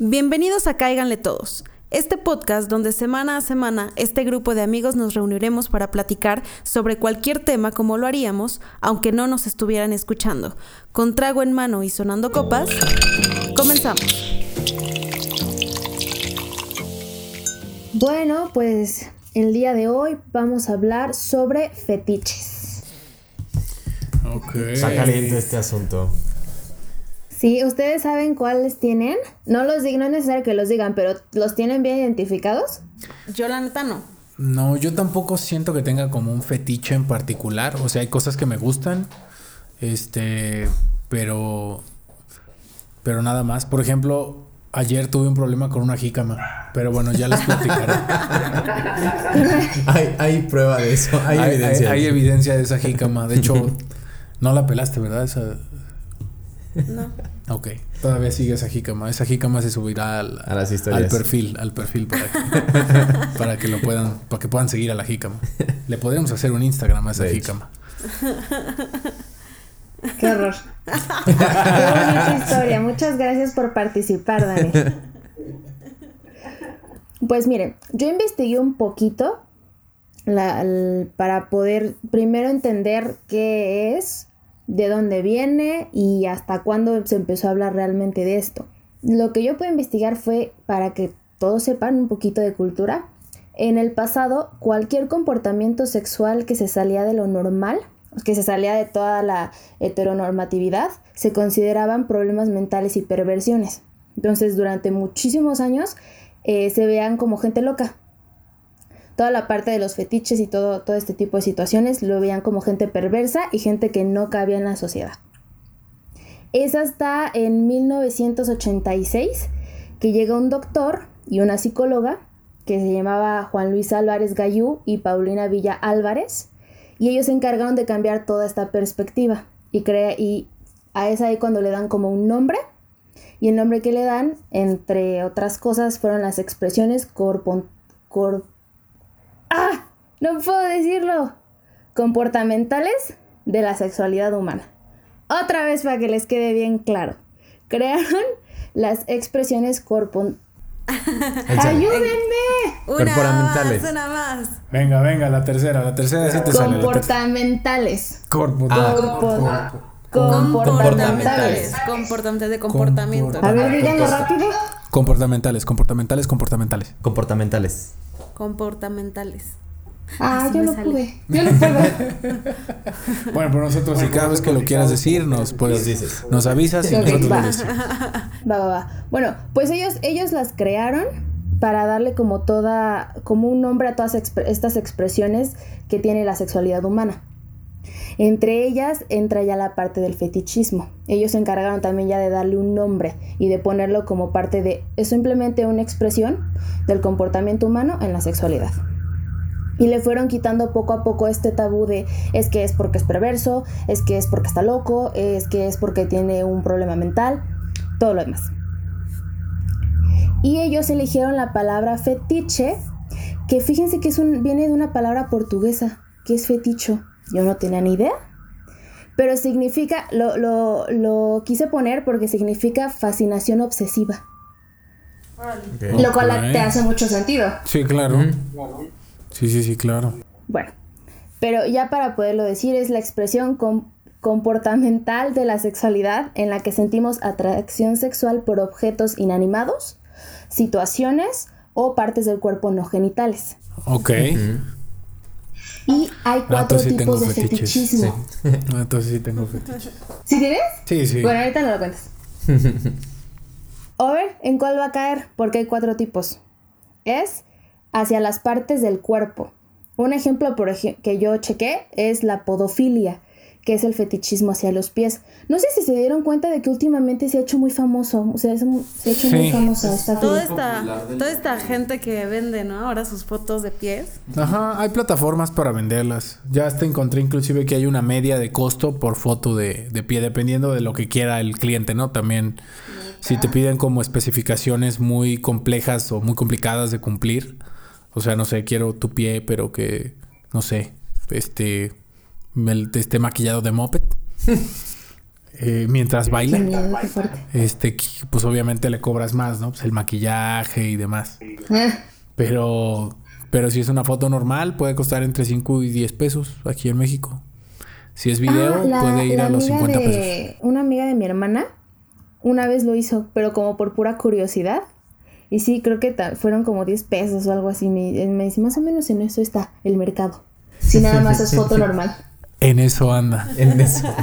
Bienvenidos a Cáiganle Todos, este podcast donde semana a semana este grupo de amigos nos reuniremos para platicar sobre cualquier tema como lo haríamos, aunque no nos estuvieran escuchando. Con trago en mano y sonando copas, comenzamos. Bueno, pues el día de hoy vamos a hablar sobre fetiches. Ok. Está caliente este asunto. Sí, ¿ustedes saben cuáles tienen? No los digo, no es necesario que los digan, pero ¿los tienen bien identificados? Yo la neta no. No, yo tampoco siento que tenga como un fetiche en particular. O sea, hay cosas que me gustan. Este, pero. Pero nada más. Por ejemplo, ayer tuve un problema con una jícama. Pero bueno, ya les platicaré. hay, hay prueba de eso. Hay, hay, evidencia. hay- hay evidencia de esa jícama. De hecho, no la pelaste, ¿verdad? Esa. No. Ok, todavía sigue esa jícama. Esa jícama se subirá al, A las al historias. perfil, al perfil para que, para que lo puedan, para que puedan seguir a la jícama. Le podríamos hacer un Instagram a esa De hecho. jícama. Qué horror. Qué bonita historia. Muchas gracias por participar, Dani. Pues miren, yo investigué un poquito la- el- para poder primero entender qué es, de dónde viene y hasta cuándo se empezó a hablar realmente de esto. Lo que yo pude investigar fue para que todos sepan un poquito de cultura. En el pasado, cualquier comportamiento sexual que se salía de lo normal, que se salía de toda la heteronormatividad, se consideraban problemas mentales y perversiones. Entonces, durante muchísimos años eh, se veían como gente loca. Toda la parte de los fetiches y todo, todo este tipo de situaciones lo veían como gente perversa y gente que no cabía en la sociedad. Es hasta en 1986 que llega un doctor y una psicóloga que se llamaba Juan Luis Álvarez Gallú y Paulina Villa Álvarez y ellos se encargaron de cambiar toda esta perspectiva y, crea, y a es ahí cuando le dan como un nombre y el nombre que le dan, entre otras cosas, fueron las expresiones corpon, cor, ¡Ah! No puedo decirlo. Comportamentales de la sexualidad humana. Otra vez para que les quede bien claro. Crearon las expresiones corpon... ¡Ayúdenme! Una más, una más. Venga, venga, la tercera, la tercera sí te. Comportamentales. Corpo- Ah. Corpo- Comportamentales. Comportamentales. Comportamentales de comportamiento. A ver, díganlo rápido. Comportamentales, comportamentales, comportamentales. Comportamentales. Comportamentales. Ah, Así yo sale. pude. Yo no puedo. Bueno, pero nosotros, si cada vez que lo quieras decir, nos puedes, Nos dices. nos avisas y Ok, nosotros va. lo decimos. Va, va, va. Bueno, pues ellos, ellos las crearon para darle como toda, como un nombre a todas expre- estas expresiones que tiene la sexualidad humana. Entre ellas entra ya la parte del fetichismo. Ellos se encargaron también ya de darle un nombre y de ponerlo como parte de, es simplemente una expresión del comportamiento humano en la sexualidad. Y le fueron quitando poco a poco este tabú de es que es porque es perverso, es que es porque está loco, es que es porque tiene un problema mental, todo lo demás. Y ellos eligieron la palabra fetiche, que fíjense que es un, viene de una palabra portuguesa, que es feticho. Yo no tenía ni idea. Pero significa, lo, lo, lo quise poner porque significa fascinación obsesiva. Lo cual te hace mucho sentido. Sí, claro. Sí, sí, sí, claro. Bueno, pero ya para poderlo decir es la expresión com- comportamental de la sexualidad en la que sentimos atracción sexual por objetos inanimados, situaciones o partes del cuerpo no genitales. Ok. Y hay Ah, cuatro sí tipos de fetiches. fetichismo. Ah, Entonces sí tengo fetiche. ¿Sí tienes? Sí, sí. Bueno, ahorita no lo cuentas. A ver, ¿en cuál va a caer? Porque hay cuatro tipos. Es hacia las partes del cuerpo. Un ejemplo por ej- que yo chequé es la podofilia, que es el fetichismo hacia los pies. No sé si se dieron cuenta de que últimamente se ha hecho muy famoso, o sea, se ha hecho muy famosa esta Toda esta, toda esta gente que vende, ¿no? Ahora sus fotos de pies. Ajá, hay plataformas para venderlas. Ya hasta encontré inclusive que hay una media de costo por foto de, de pie, dependiendo de lo que quiera el cliente, ¿no? También si te piden como especificaciones muy complejas o muy complicadas de cumplir. O sea, no sé, quiero tu pie, pero que, no sé, este, me- esté maquillado de moped. eh, mientras baila, miedo, qué fuerte. este, pues obviamente le cobras más, ¿no? Pues el maquillaje y demás. Ah, Pero, pero si es una foto normal, puede costar entre 5 y 10 pesos aquí en México. Si es video, ah, la- puede ir a los amiga 50 de- pesos. Una amiga de mi hermana una vez lo hizo, pero como por pura curiosidad. Y sí, creo que fueron como 10 pesos o algo así. Me, me dice, más o menos en eso está el mercado. Si nada más es foto normal. En eso anda. En eso.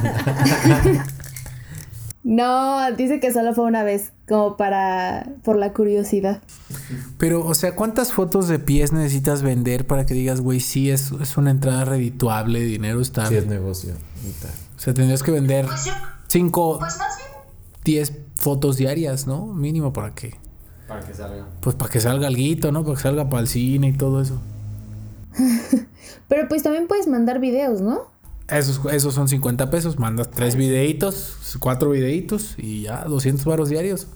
No, dice que solo fue una vez, como para, por la curiosidad. Pero, o sea, ¿cuántas fotos de pies necesitas vender para que digas, güey, sí, es, es una entrada redituable, dinero está? Sí, es negocio. y tal. O sea, tendrías que vender Pues yo, 5, pues más bien, 10 fotos diarias, ¿no? Mínimo para que, Para que salga. pues para que salga alguito, ¿no? Para que salga para el cine y todo eso. Pero pues también puedes mandar videos, ¿no? Esos, esos son 50 pesos, mandas tres videitos, cuatro videitos y ya 200 varos diarios.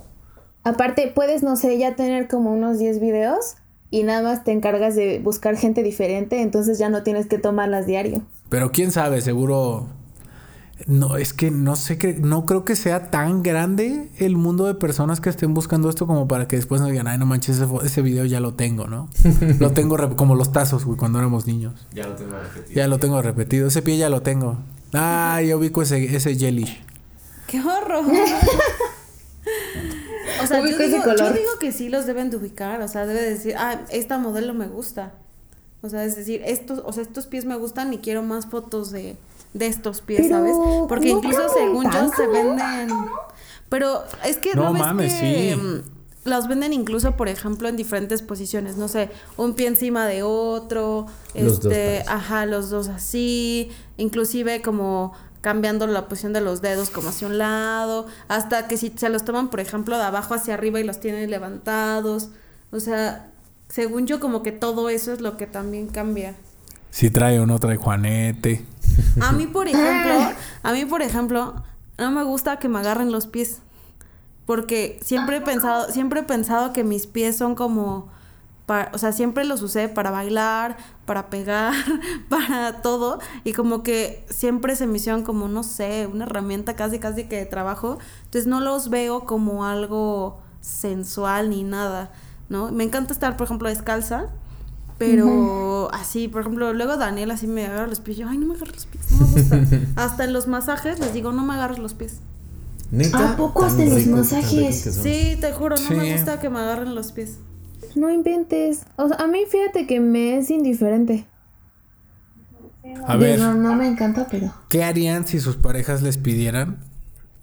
Aparte, puedes, no sé, ya tener como unos 10 videos y nada más te encargas de buscar gente diferente, entonces ya no tienes que tomarlas diario. Pero quién sabe, seguro. No, es que no sé que, no creo que sea tan grande el mundo de personas que estén buscando esto como para que después nos digan, ay, no manches, ese, video ya lo tengo, ¿no? lo tengo como los tazos, güey, cuando éramos niños. Ya lo tengo repetido. Ya lo tengo repetido, ese pie ya lo tengo. Ah, yo ubico ese, ese jelly. ¡Qué horror! o sea, yo digo, yo digo que sí los deben de ubicar. O sea, debe decir, ah, esta modelo me gusta. O sea, es decir, estos, o sea, estos pies me gustan y quiero más fotos de, de estos pies, Pero ¿sabes? Porque incluso según yo se ¿no? venden. Pero es que No no, ves mames, que sí. mm, los venden incluso, por ejemplo, en diferentes posiciones. No sé, un pie encima de otro. Los dos este, pares. ajá, los dos así. Inclusive como cambiando la posición de los dedos como hacia un lado. Hasta que si se los toman, por ejemplo, de abajo hacia arriba y los tienen levantados. O sea, según yo, como que todo eso es lo que también cambia. Si trae o no trae Juanete. A mí, por ejemplo, a mí, por ejemplo, no me gusta que me agarren los pies. Porque siempre he pensado, siempre he pensado que mis pies son como para, o sea, siempre los usé para bailar, para pegar, para todo. Y como que siempre se me hicieron como, no sé, una herramienta casi casi que de trabajo. Entonces no los veo como algo sensual ni nada, ¿no? Me encanta estar, por ejemplo, descalza. Pero así, por ejemplo, luego Daniel así me agarra los pies. Yo, ay, no me agarres los pies, no me gusta. hasta en los masajes les digo, no me agarres los pies. ¿Neta? ¿A poco hasta en los masajes? Sí, te juro, no me gusta que me agarren los pies. No inventes. O sea, a mí fíjate que me es indiferente. A ver, Digo, no me encanta, pero. ¿qué harían si sus parejas les pidieran?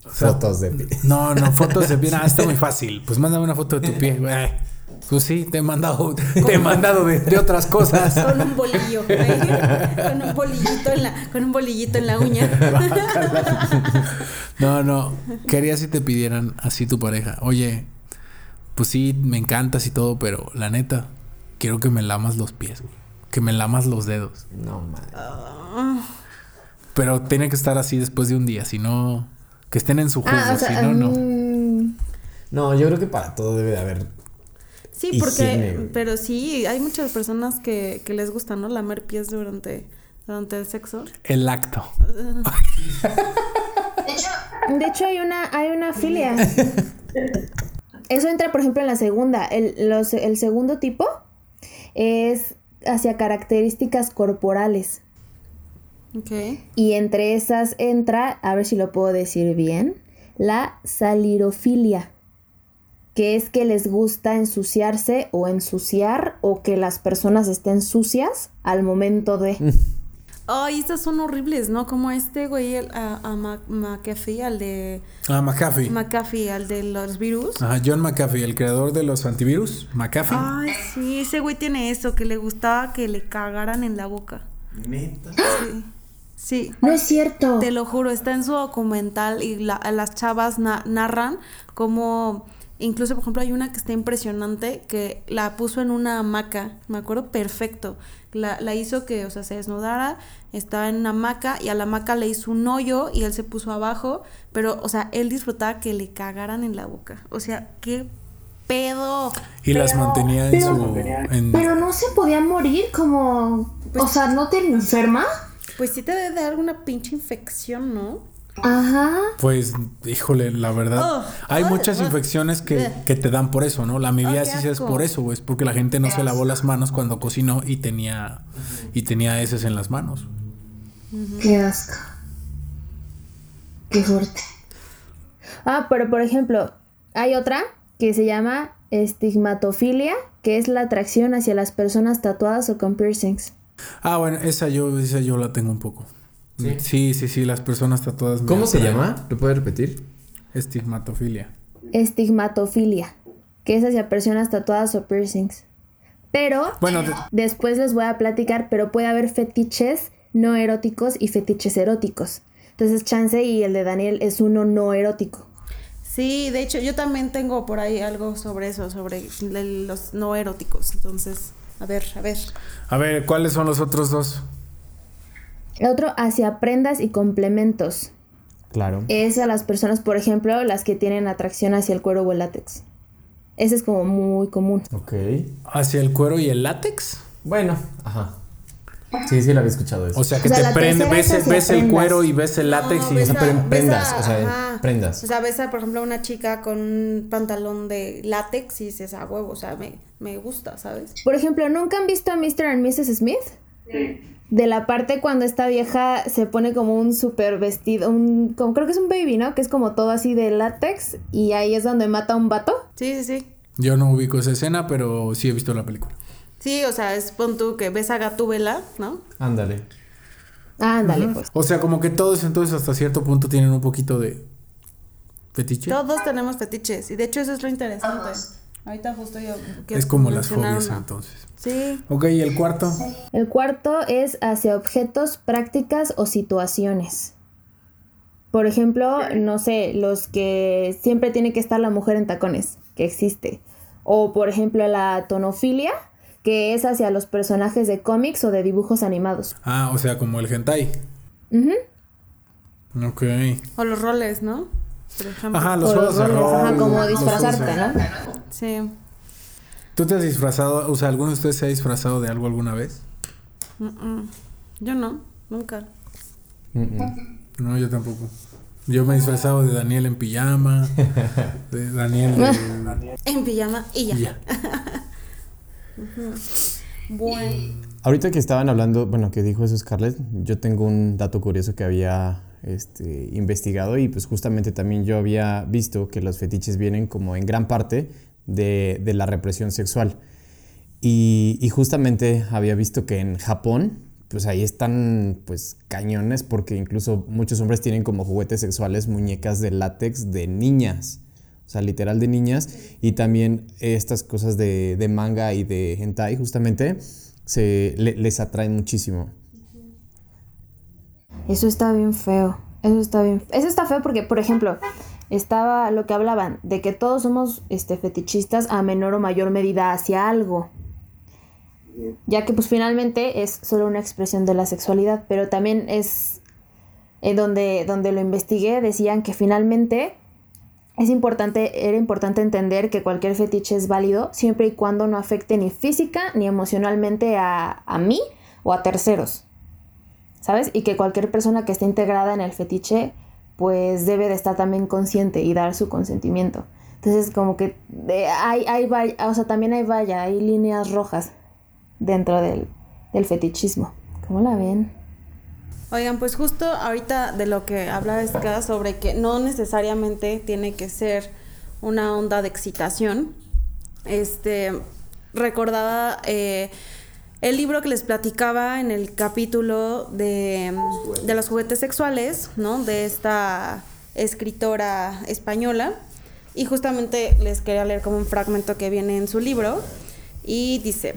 O sea, Fotos de pie. No, no, fotos de pie. Ah, está muy fácil. Pues mándame una foto de tu pie. Pues sí, te he mandado, te he mandado de, de otras cosas. Con un bolillo, ¿eh? con un bolillito en la, con un bolillito en la uña. No, no. ¿Qué harías si te pidieran así tu pareja? Oye, pues sí, me encantas y todo, pero la neta, quiero que me lamas los pies, güey. Que me lamas los dedos. No, man. Pero tiene que estar así después de un día, si no, que estén en su juego, Ah, o sea, si no, no. mm, No, yo creo que para todo debe de haber. Sí, Y porque, pero sí, hay muchas personas que, que les gusta, ¿no? Lamer pies durante, durante el sexo. El acto. de hecho, de hecho, hay una, hay una filia. Eso entra, por ejemplo, en la segunda. El, los- el segundo tipo es hacia características corporales. Ok. Y entre esas entra, a ver si lo puedo decir bien, la salirofilia, que es que les gusta ensuciarse o ensuciar o que las personas estén sucias al momento de... Ay, estas son horribles, ¿no? Como este güey, el, a, a McAfee, al de... Ah, McAfee. McAfee, al de los virus. Ajá, John McAfee, el creador de los antivirus. McAfee. Ay, sí, ese güey tiene eso, que le gustaba que le cagaran en la boca. Neta. Sí. Sí. No es cierto. Te lo juro, está en su documental y la- las chavas na- narran como, incluso por ejemplo hay una que está impresionante que la puso en una hamaca, me acuerdo perfecto, la, la hizo que, o sea, se desnudara, estaba en una hamaca y a la hamaca le hizo un hoyo y él se puso abajo, pero, o sea, él disfrutaba que le cagaran en la boca, o sea, qué pedo. y las mantenía en pero- su. en- Pero no se podía morir como... Pues- o sea, ¿no te enferma? Pues sí te debe dar alguna pinche infección, ¿no? Ajá. Pues, híjole, la verdad. Oh, hay oh, muchas oh, infecciones que, que te dan por eso, ¿no? La Oh, amibiasis es asco. por eso, güey. Es porque la gente no se lavó las manos cuando cocinó y tenía, y tenía heces en las manos. Qué asco. Qué fuerte. Ah, pero por ejemplo, hay otra que se llama estigmatofilia, que es la atracción hacia las personas tatuadas o con piercings. Ah, bueno, esa yo, esa yo la tengo un poco. Sí. Sí, sí, sí, las personas tatuadas. ¿Cómo se llama? ¿Lo puedes repetir? Estigmatofilia. Estigmatofilia, que es hacia personas tatuadas o piercings. Pero Bueno, de- después les voy a platicar, pero puede haber fetiches no eróticos y fetiches eróticos. Entonces, Chance y el de Daniel es uno no erótico. Sí, de hecho, yo también tengo por ahí algo sobre eso, sobre los no eróticos. Entonces, a ver, a ver. a ver, ¿cuáles son los otros dos? El otro hacia prendas y complementos. Claro. Es a las personas, por ejemplo, las que tienen atracción hacia el cuero o el látex. Ese es como muy común. Ok. ¿Hacia el cuero y el látex? Bueno, ajá. Sí, sí, lo había escuchado eso. O sea, que O sea, te prende, ves, el cuero y ves el látex No, y... ves a- prendas, ves o sea, ajá. prendas. O sea, ves a, por ejemplo, una chica con un pantalón de látex y dices, a huevo, o sea, me, me gusta, ¿sabes? Por ejemplo, ¿nunca han visto a Mr. and Mrs. Smith? De la parte cuando esta vieja se pone como un super vestido, un, como, creo que es un baby, ¿no? Que es como todo así de látex y ahí es donde mata a un vato. Sí, sí, sí. Yo no ubico esa escena, pero sí he visto la película. Sí, o sea, es pon tú que ves a Gatúbela, ¿no? Ándale. Ándale, pues. O sea, como que todos entonces hasta cierto punto tienen un poquito de fetiche. Todos tenemos fetiches y de hecho eso es lo interesante. Ahorita justo yo Es como las fobias entonces. Sí, Ok, ¿y el cuarto? El cuarto es hacia objetos, prácticas o situaciones. Por ejemplo, no sé, los que siempre tiene que estar la mujer en tacones, que existe. O por ejemplo la tonofilia, que es hacia los personajes de cómics o de dibujos animados. Ah, o sea, como el hentai. Ok. o los roles, ¿no? Por ejemplo. Ajá, los O juegos de roles, ajá, rol, como disfrazarte, ¿no? Sí. ¿Tú te has disfrazado, o sea, alguno de ustedes se ha disfrazado de algo alguna vez? Mm, mm. Yo no, nunca. Mm, mm. No, yo tampoco. Yo me he disfrazado de Daniel en pijama, de Daniel de... En pijama y ya. y ya. Bueno. Ahorita que estaban hablando, bueno, que dijo eso Scarlett, yo tengo un dato curioso que había este, investigado y pues justamente también yo había visto que los fetiches vienen como en gran parte de, de la represión sexual. Y, justamente había visto que en Japón, pues ahí están pues cañones porque incluso muchos hombres tienen como juguetes sexuales muñecas de látex de niñas. O sea, literal de niñas. Y también estas cosas de, de manga y de hentai justamente se, le- les atraen muchísimo. Eso está bien feo. Eso está bien. Eso está feo porque, por ejemplo, estaba lo que hablaban de que todos somos este, fetichistas a menor o mayor medida hacia algo. Ya que pues finalmente es solo una expresión de la sexualidad, pero también es eh, donde, donde lo investigué, decían que finalmente es importante, era importante entender que cualquier fetiche es válido siempre y cuando no afecte ni física ni emocionalmente a, a mí o a terceros. ¿sabes? Y que cualquier persona que esté integrada en el fetiche, pues debe de estar también consciente y dar su consentimiento. Entonces, como que de- hay, hay, vall- o sea, también hay valla, hay líneas rojas dentro del, del fetichismo. ¿Cómo la ven? Oigan, pues justo ahorita de lo que hablaba Ska sobre que no necesariamente tiene que ser una onda de excitación. Este recordaba eh, el libro que les platicaba en el capítulo de, de los juguetes sexuales, ¿no? De esta escritora española. Y justamente les quería leer como un fragmento que viene en su libro. Y dice,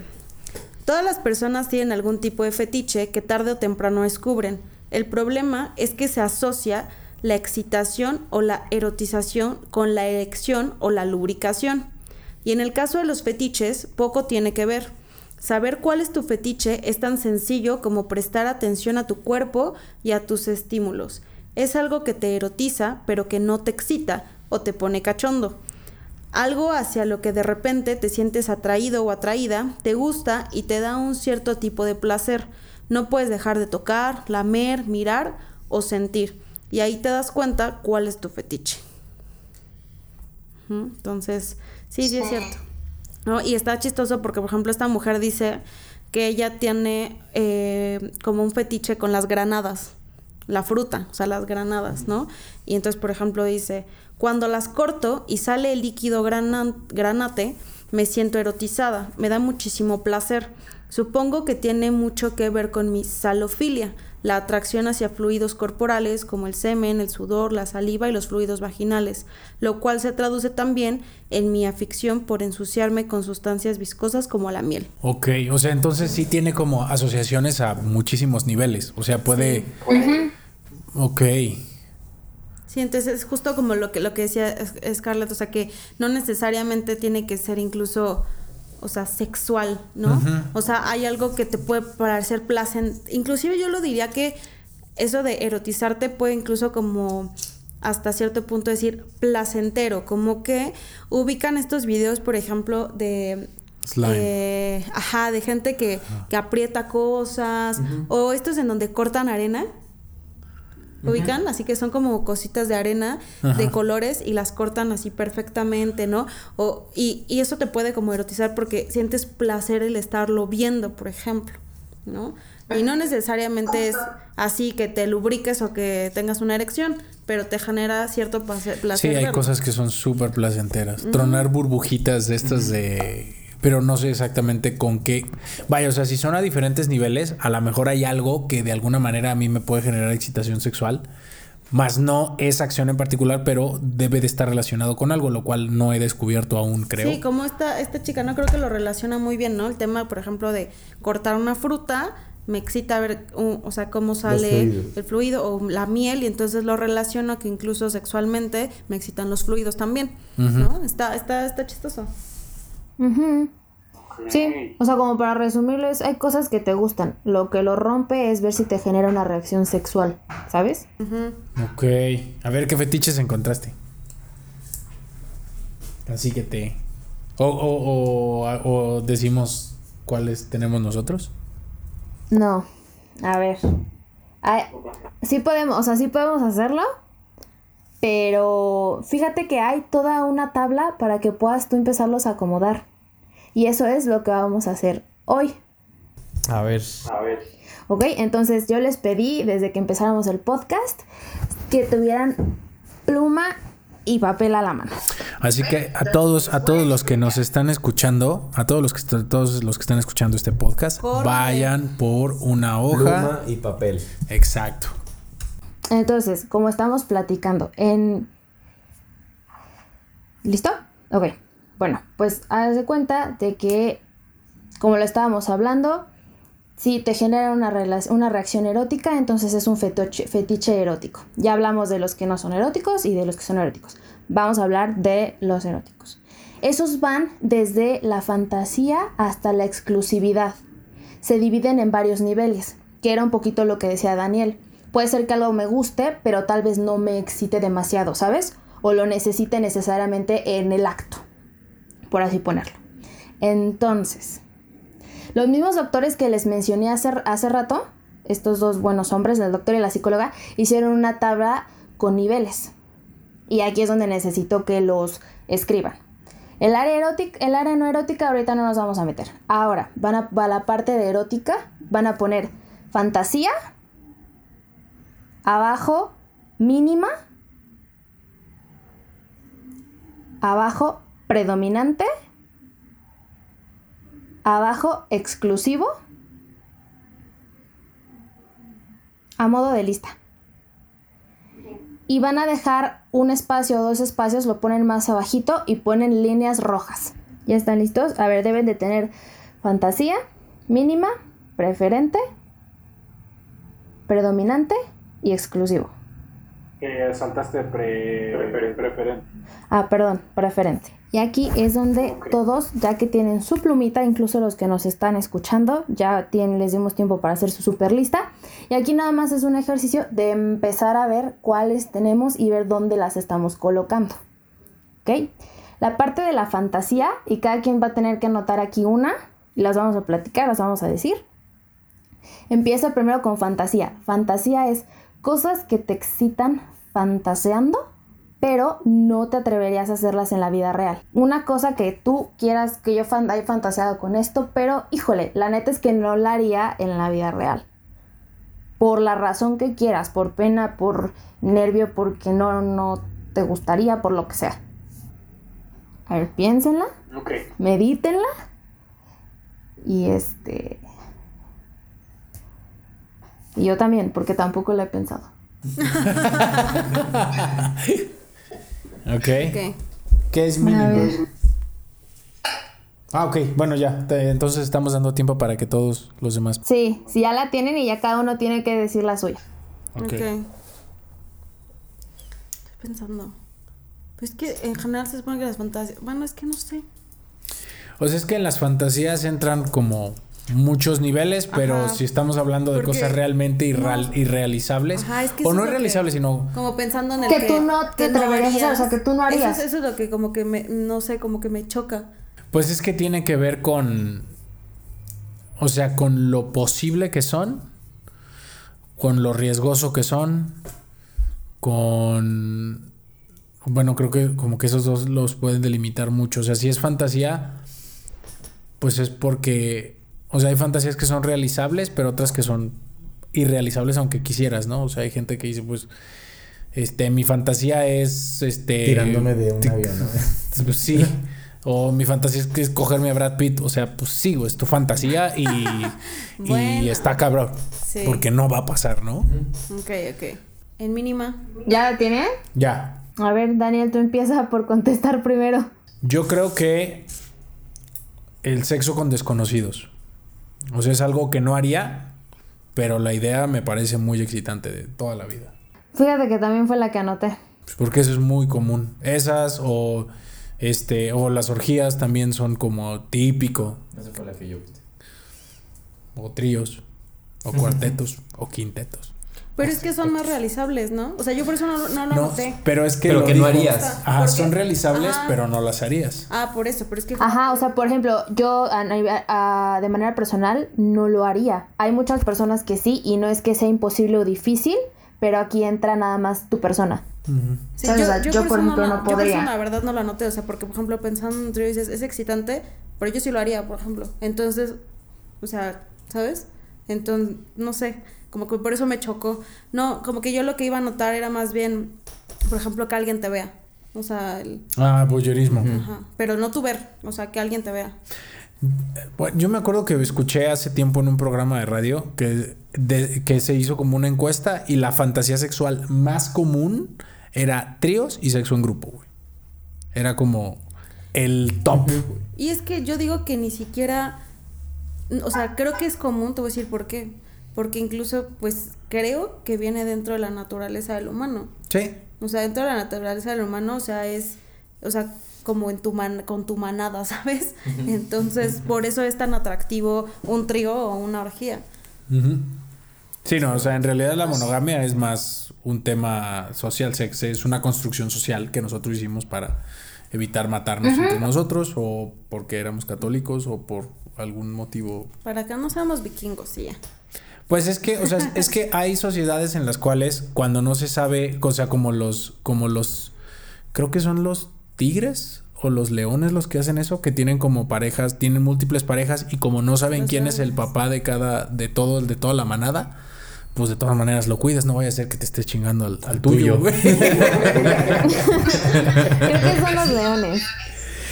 Todas las personas tienen algún tipo de fetiche que tarde o temprano descubren. El problema es que se asocia la excitación o la erotización con la erección o la lubricación. Y en el caso de los fetiches, poco tiene que ver. Saber cuál es tu fetiche es tan sencillo como prestar atención a tu cuerpo y a tus estímulos. Es algo que te erotiza, pero que no te excita o te pone cachondo. Algo hacia lo que de repente te sientes atraído o atraída, te gusta y te da un cierto tipo de placer. No puedes dejar de tocar, lamer, mirar o sentir. Y ahí te das cuenta cuál es tu fetiche. Entonces, sí, sí es cierto. ¿No? Y está chistoso porque, por ejemplo, esta mujer dice que ella tiene eh, como un fetiche con las granadas, la fruta, o sea, las granadas, ¿no? Y entonces, por ejemplo, dice, cuando las corto y sale el líquido granate, me siento erotizada, me da muchísimo placer. Supongo que tiene mucho que ver con mi salofilia, la atracción hacia fluidos corporales como el semen, el sudor, la saliva y los fluidos vaginales, lo cual se traduce también en mi afición por ensuciarme con sustancias viscosas como la miel. Ok, o sea, entonces sí tiene como asociaciones a muchísimos niveles, o sea, puede... Ok. Sí, entonces es justo como lo que, lo que decía Scarlett, o sea, que no necesariamente tiene que ser incluso o sea, sexual, ¿no? O sea, hay algo que te puede parecer placentero. Inclusive yo lo diría que eso de erotizarte puede incluso como hasta cierto punto decir placentero, como que ubican estos videos, por ejemplo, de Slime. Eh, ajá, de gente que, que aprieta cosas, o estos en donde cortan arena, ubican, así que son como cositas de arena de colores y las cortan así perfectamente, ¿no? O, y, y, eso te puede como erotizar porque sientes placer el estarlo viendo, por ejemplo, ¿no? Y no necesariamente es así que te lubriques o que tengas una erección, pero te genera cierto placer. Sí, hay cosas que son súper placenteras. Tronar burbujitas de estas de pero no sé exactamente con qué. Vaya, o sea, si son a diferentes niveles, a lo mejor hay algo que de alguna manera a mí me puede generar excitación sexual, más no esa acción en particular, pero debe de estar relacionado con algo, lo cual no he descubierto aún, creo. Sí, como esta, esta chica, no creo que lo relaciona muy bien, ¿no? El tema, por ejemplo, de cortar una fruta, me excita ver, o sea, cómo sale el fluido o la miel y entonces lo relaciono que incluso sexualmente me excitan los fluidos también, ¿no? Está, está, está chistoso. Sí, o sea, como para resumirles, hay cosas que te gustan. Lo que lo rompe es ver si te genera una reacción sexual, ¿sabes? Ok. A ver, ¿qué fetiches encontraste? Así que te... O, o, o, decimos cuáles tenemos nosotros. No. A ver. sí podemos, o sea, sí podemos hacerlo. Pero fíjate que hay toda una tabla para que puedas tú empezarlos a acomodar. Y eso es lo que vamos a hacer hoy. A ver. A ver. Ok, entonces yo les pedí desde que empezáramos el podcast que tuvieran pluma y papel a la mano. Así que a todos, a todos los que nos están escuchando, a todos los que todos los que están escuchando este podcast, vayan por una hoja pluma y papel. Exacto. Entonces, como estamos platicando en ¿Listo? Ok. Bueno, pues haz de cuenta de que, como lo estábamos hablando, si te genera una, una reacción erótica, entonces es un fetiche, fetiche erótico. Ya hablamos de los que no son eróticos y de los que son eróticos. Vamos a hablar de los eróticos. Esos van desde la fantasía hasta la exclusividad. Se dividen en varios niveles, que era un poquito lo que decía Daniel. Puede ser que algo me guste, pero tal vez no me excite demasiado, ¿sabes? O lo necesite necesariamente en el acto por así ponerlo. Entonces, los mismos doctores que les mencioné hace, hace rato, estos dos buenos hombres, el doctor y la psicóloga, hicieron una tabla con niveles. Y aquí es donde necesito que los escriban. El área el área no erótica, ahorita no nos vamos a meter. Ahora, van a, a la parte de erótica, van a poner fantasía, abajo mínima, abajo predominante, abajo exclusivo, a modo de lista. Y van a dejar un espacio o dos espacios, lo ponen más abajito y ponen líneas rojas. ¿Ya están listos? A ver, deben de tener fantasía, mínima, preferente, predominante y exclusivo. Que saltaste preferente. Ah, perdón, preferente. Y aquí es donde todos, ya que tienen su plumita, incluso los que nos están escuchando, ya tienen, les dimos tiempo para hacer su super lista. Y aquí nada más es un ejercicio de empezar a ver cuáles tenemos y ver dónde las estamos colocando. ¿Ok? La parte de la fantasía, y cada quien va a tener que anotar aquí una, y las vamos a platicar, las vamos a decir. Empieza primero con fantasía. Fantasía es cosas que te excitan fantaseando, pero no te atreverías a hacerlas en la vida real. Una cosa que tú quieras que yo fan haya fantaseado con esto, pero híjole, la neta es que no la haría en la vida real. Por la razón que quieras, por pena, por nervio, porque no, no te gustaría, por lo que sea. A ver, piénsenla, Ok. medítenla y este... Y yo también, porque tampoco la he pensado. Ok. Ok. ¿Qué es ver. Ah, ok. Bueno, ya. Te- entonces estamos dando tiempo para que todos los demás. Sí, si ya la tienen y ya cada uno tiene que decir la suya. Ok. Ok. Estoy pensando. Pues que en general se supone que las fantasías. Bueno, es que no sé. O sea, es que en las fantasías entran como muchos niveles, pero Ajá. si estamos hablando de Porque- cosas realmente irreal- irrealizables, Ajá, es que o no irrealizables, sino Como pensando en el Que que. tú no te atreverías o sea, que tú no harías. Eso, es- eso es lo que como que me. No sé, como que me choca. Pues es que tiene que ver con. O sea, con lo posible que son, con lo riesgoso que son, con. Bueno, creo que como que esos dos los pueden delimitar mucho. O sea, si es fantasía, pues es porque. O sea, hay fantasías que son realizables, pero otras que son irrealizables aunque quisieras, ¿no? O sea, hay gente que dice, pues. Este, mi fantasía es. Este. Tirándome de un avión, ¿no? pues sí. O mi fantasía es que es cogerme a Brad Pitt. O sea, pues sí, es tu fantasía y, y Bueno. está cabrón. Sí. Porque no va a pasar, ¿no? Ok, ok. En mínima. ¿Ya la tiene? Ya. A ver, Daniel, tú empieza por contestar primero. Yo creo que el sexo con desconocidos. O sea, es algo que no haría, pero la idea me parece muy excitante de toda la vida. Fíjate que también fue la que anoté. Pues porque eso es muy común. Esas o este o las orgías también son como típico. Esa fue la que yo. O tríos. O cuartetos. o quintetos. Pero es que son más realizables, ¿no? O sea, yo por eso no, lo- no lo No, anoté. pero es que Pero lo que no digo- harías. Ajá, Porque- son realizables, Ajá. pero no las harías. Ah, por eso, pero es que. Ajá, o sea, por ejemplo, yo a- a- a- de manera personal no lo haría. Hay muchas personas que sí y no es que sea imposible o difícil, pero aquí entra nada más tu persona. Sí, ¿Sabes? O sea, yo, por eso ejemplo, no Yo por podría. eso la verdad no lo anoté, o sea, porque por ejemplo pensando en trío dices, es excitante, pero yo sí lo haría, por ejemplo. Entonces, o sea, ¿sabes? Entonces, no sé, como que por eso me chocó. No, como que yo lo que iba a anotar era más bien, por ejemplo, que alguien te vea. O sea, el, Ah, voyerismo. ajá, pero no tú ver, o sea, que alguien te vea. Bueno, yo me acuerdo que escuché hace tiempo en un programa de radio que, de- que se hizo como una encuesta y la fantasía sexual más común era tríos y sexo en grupo, güey. Era como el top. Y es que yo digo que ni siquiera, o sea, creo que es común, te voy a decir por qué. Porque incluso, pues, creo que viene dentro de la naturaleza del humano. Sí. O sea, dentro de la naturaleza del humano, o sea, es, o sea, como en tu man, con tu manada, ¿sabes? Entonces, por eso es tan atractivo un trío o una orgía. Ujú. Sí, no, o sea, en realidad la monogamia es más un tema social, sex, es una construcción social que nosotros hicimos para evitar matarnos entre nosotros o porque éramos católicos o por algún motivo. Para que no seamos vikingos, y ya. Pues es que, o sea, es que hay sociedades en las cuales cuando no se sabe, o sea, como los, como los, creo que son los tigres o los leones los que hacen eso, que tienen como parejas, tienen múltiples parejas y como no saben Los quién es el papá de cada, de todo, de toda la manada, pues de todas maneras lo cuidas, no vaya a ser que te estés chingando al, al tuyo, tuyo. güey. Creo que son los leones.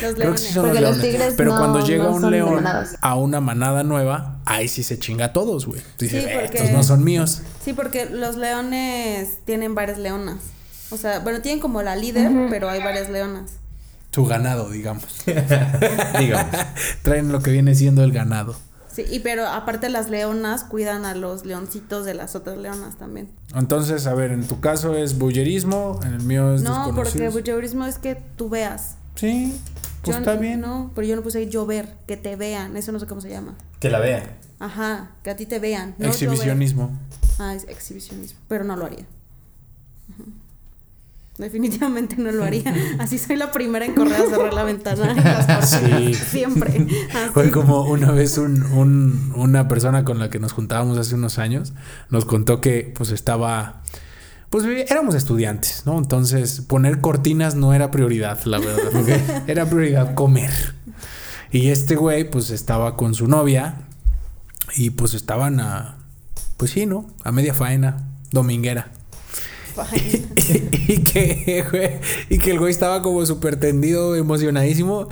Los Creo que leones. sí son Porque los los leones. tigres Pero no- cuando llega no un león manadas. a una manada nueva, ahí sí se chinga a todos, güey. Dices, Sí, "Eh, porque- estos no son míos. Sí, porque los leones tienen varias leonas. O sea, bueno, tienen como la líder, pero hay varias leonas. Su ganado, digamos. Digamos. Traen lo que viene siendo el ganado. Sí, y pero aparte las leonas cuidan a los leoncitos de las otras leonas también. Entonces, a ver, en tu caso es bullerismo, en el mío es No, porque voyeurismo es que tú veas. Sí, pues Yo está no- bien. No, pero yo no puse yo ver, que te vean, eso no sé cómo se llama. Que la vean. Ajá, que a ti te vean. no. Exhibicionismo. Ah, es exhibicionismo, pero no lo haría. Definitivamente no lo haría. Así soy la primera en correr a cerrar la ventana. en las cortinas. Sí. Siempre. Así. Fue como una vez un, un- una persona con la que nos juntábamos hace unos años nos contó que pues estaba... Pues éramos estudiantes, ¿no? Entonces poner cortinas no era prioridad, la verdad. Era prioridad comer. Y este güey pues estaba con su novia y pues estaban a... Pues sí, ¿no? A media faena, dominguera. y, que, güey, y que el güey estaba como súper tendido, emocionadísimo.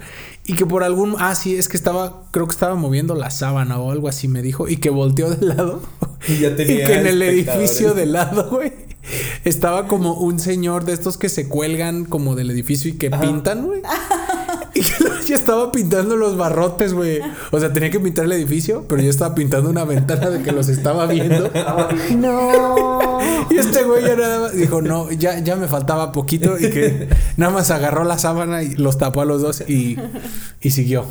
Y que por algún. Ah, sí, es que estaba. Creo que estaba moviendo la sábana o algo así, me dijo. Y que volteó de lado. Y ya tenía y que en el edificio de lado, güey. Estaba como un señor de estos que se cuelgan como del edificio y que pintan, güey. Y ya estaba pintando los barrotes, güey. O sea, tenía que pintar el edificio, pero yo estaba pintando una ventana de que los estaba viendo. No. Y este güey ya nada más dijo, no, ya, ya me faltaba poquito y que nada más agarró la sábana y los tapó a los dos y, y siguió.